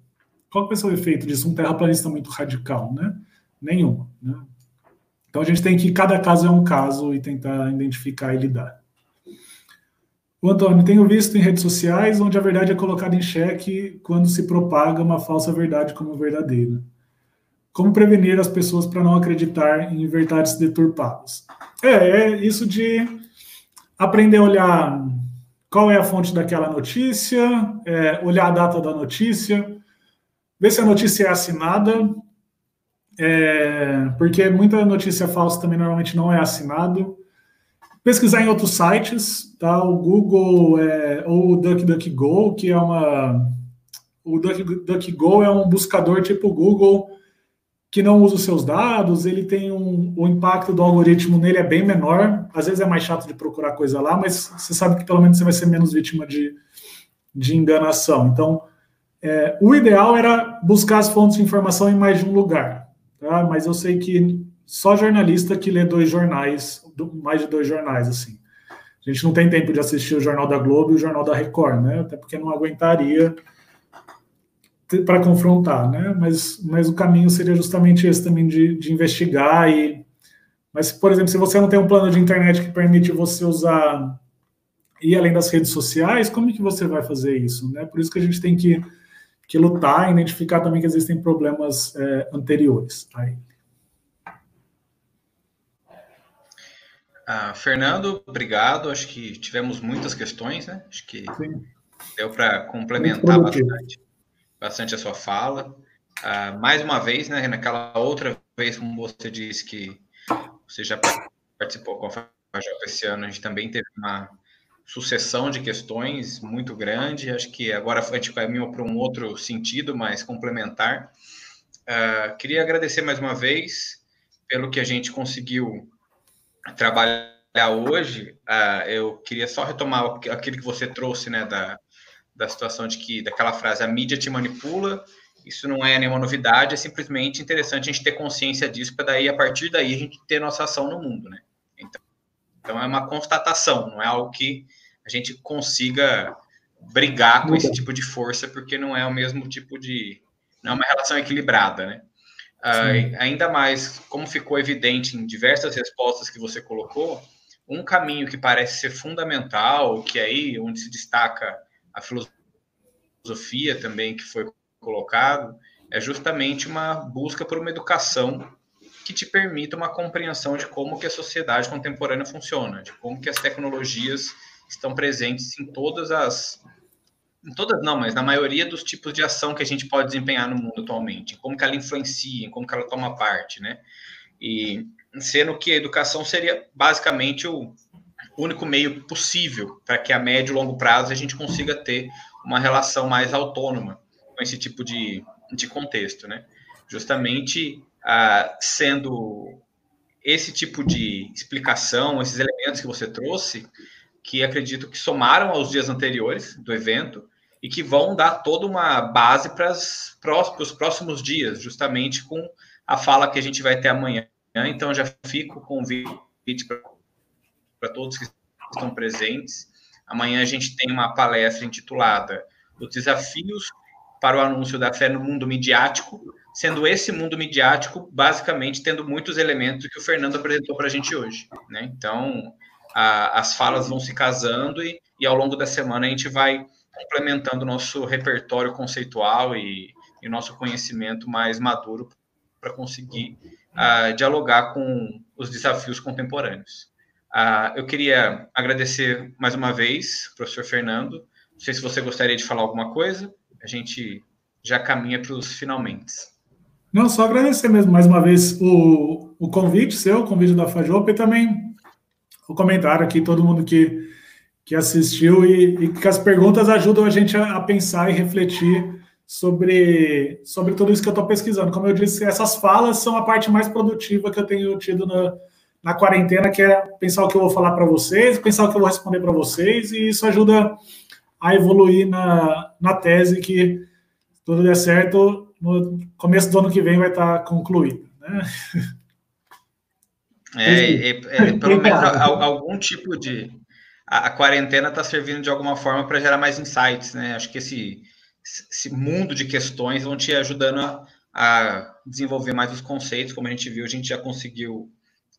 qual vai ser o efeito disso? Um terraplanista muito radical, né? Nenhum. Né? Então a gente tem que cada caso é um caso e tentar identificar e lidar. O Antônio, tenho visto em redes sociais onde a verdade é colocada em xeque quando se propaga uma falsa verdade como verdadeira. Como prevenir as pessoas para não acreditar em verdades deturpadas? É, é isso de aprender a olhar qual é a fonte daquela notícia, é, olhar a data da notícia, ver se a notícia é assinada, é, porque muita notícia falsa também normalmente não é assinado. Pesquisar em outros sites, tá? O Google é, ou o DuckDuckGo, que é uma. O DuckDuckGo é um buscador tipo Google que não usa os seus dados, ele tem um, o impacto do algoritmo nele é bem menor. Às vezes é mais chato de procurar coisa lá, mas você sabe que pelo menos você vai ser menos vítima de, de enganação. Então, é, o ideal era buscar as fontes de informação em mais de um lugar. Tá? Mas eu sei que só jornalista que lê dois jornais, mais de dois jornais, assim. A gente não tem tempo de assistir o Jornal da Globo e o Jornal da Record, né? Até porque não aguentaria para confrontar, né? Mas, mas o caminho seria justamente esse também de, de investigar e mas, por exemplo, se você não tem um plano de internet que permite você usar e além das redes sociais, como é que você vai fazer isso? Né? Por isso que a gente tem que, que lutar e identificar também que existem problemas é, anteriores. Aí. Ah, Fernando, obrigado. Acho que tivemos muitas questões, né? Acho que Sim. deu para complementar bastante bastante a sua fala. Uh, mais uma vez, né, naquela outra vez, como você disse que você já participou com a FAJOP esse ano, a gente também teve uma sucessão de questões muito grande. Acho que agora a gente caminhou para um outro sentido, mais complementar. Uh, queria agradecer mais uma vez pelo que a gente conseguiu trabalhar hoje. Uh, eu queria só retomar aquilo que você trouxe, né, da, da situação de que, daquela frase, a mídia te manipula, isso não é nenhuma novidade, é simplesmente interessante a gente ter consciência disso, para daí, a partir daí, a gente ter nossa ação no mundo, né? Então, é uma constatação, não é algo que a gente consiga brigar com esse tipo de força, porque não é o mesmo tipo de. não é uma relação equilibrada, né? Uh, ainda mais, como ficou evidente em diversas respostas que você colocou, um caminho que parece ser fundamental, que é aí onde se destaca a filosofia também que foi colocado, é justamente uma busca por uma educação que te permita uma compreensão de como que a sociedade contemporânea funciona, de como que as tecnologias estão presentes em todas as em todas não, mas na maioria dos tipos de ação que a gente pode desempenhar no mundo atualmente, como que ela influencia, como que ela toma parte, né? E sendo que a educação seria basicamente o, único meio possível para que a médio e longo prazo a gente consiga ter uma relação mais autônoma com esse tipo de, de contexto, né? Justamente ah, sendo esse tipo de explicação, esses elementos que você trouxe, que acredito que somaram aos dias anteriores do evento e que vão dar toda uma base para os próximos dias, justamente com a fala que a gente vai ter amanhã. Então, já fico o convite para para todos que estão presentes. Amanhã a gente tem uma palestra intitulada Os Desafios para o Anúncio da Fé no Mundo Midiático, sendo esse mundo midiático basicamente tendo muitos elementos que o Fernando apresentou para a gente hoje. Né? Então, a, as falas vão se casando e, e, ao longo da semana a gente vai complementando o nosso repertório conceitual e, e nosso conhecimento mais maduro para conseguir uh, dialogar com os desafios contemporâneos. Uh, eu queria agradecer mais uma vez, professor Fernando. Não sei se você gostaria de falar alguma coisa. A gente já caminha para os finalmente. Não, só agradecer mesmo mais uma vez o, o convite seu, o convite da Fajopa e também o comentário aqui, todo mundo que, que assistiu e, e que as perguntas ajudam a gente a, a, pensar e refletir sobre, sobre tudo isso que eu estou pesquisando. Como eu disse, essas falas são a parte mais produtiva que eu tenho tido na, na quarentena, que é pensar o que eu vou falar para vocês, pensar o que eu vou responder para vocês, e isso ajuda a evoluir na, na tese que tudo der certo, no começo do ano que vem vai estar concluída. Né? É, é, é, pelo menos algum tipo de. A, a quarentena está servindo de alguma forma para gerar mais insights, né? Acho que esse, esse mundo de questões vão te ajudando a, a desenvolver mais os conceitos, como a gente viu, a gente já conseguiu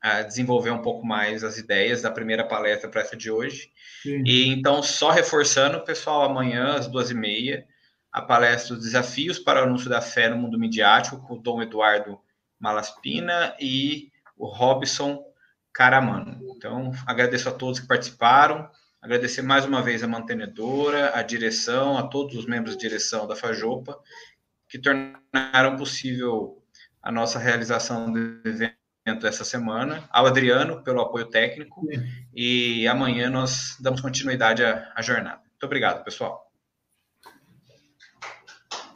a desenvolver um pouco mais as ideias da primeira palestra para essa de hoje. Sim. E então, só reforçando, pessoal, amanhã às duas e meia, a palestra Os Desafios para o Anúncio da Fé no Mundo Midiático, com o Dom Eduardo Malaspina e o Robson Caramano. Então, agradeço a todos que participaram, agradecer mais uma vez a mantenedora, a direção, a todos os membros de direção da Fajopa, que tornaram possível a nossa realização do evento essa semana, ao Adriano pelo apoio técnico, e amanhã nós damos continuidade à, à jornada. Muito obrigado, pessoal.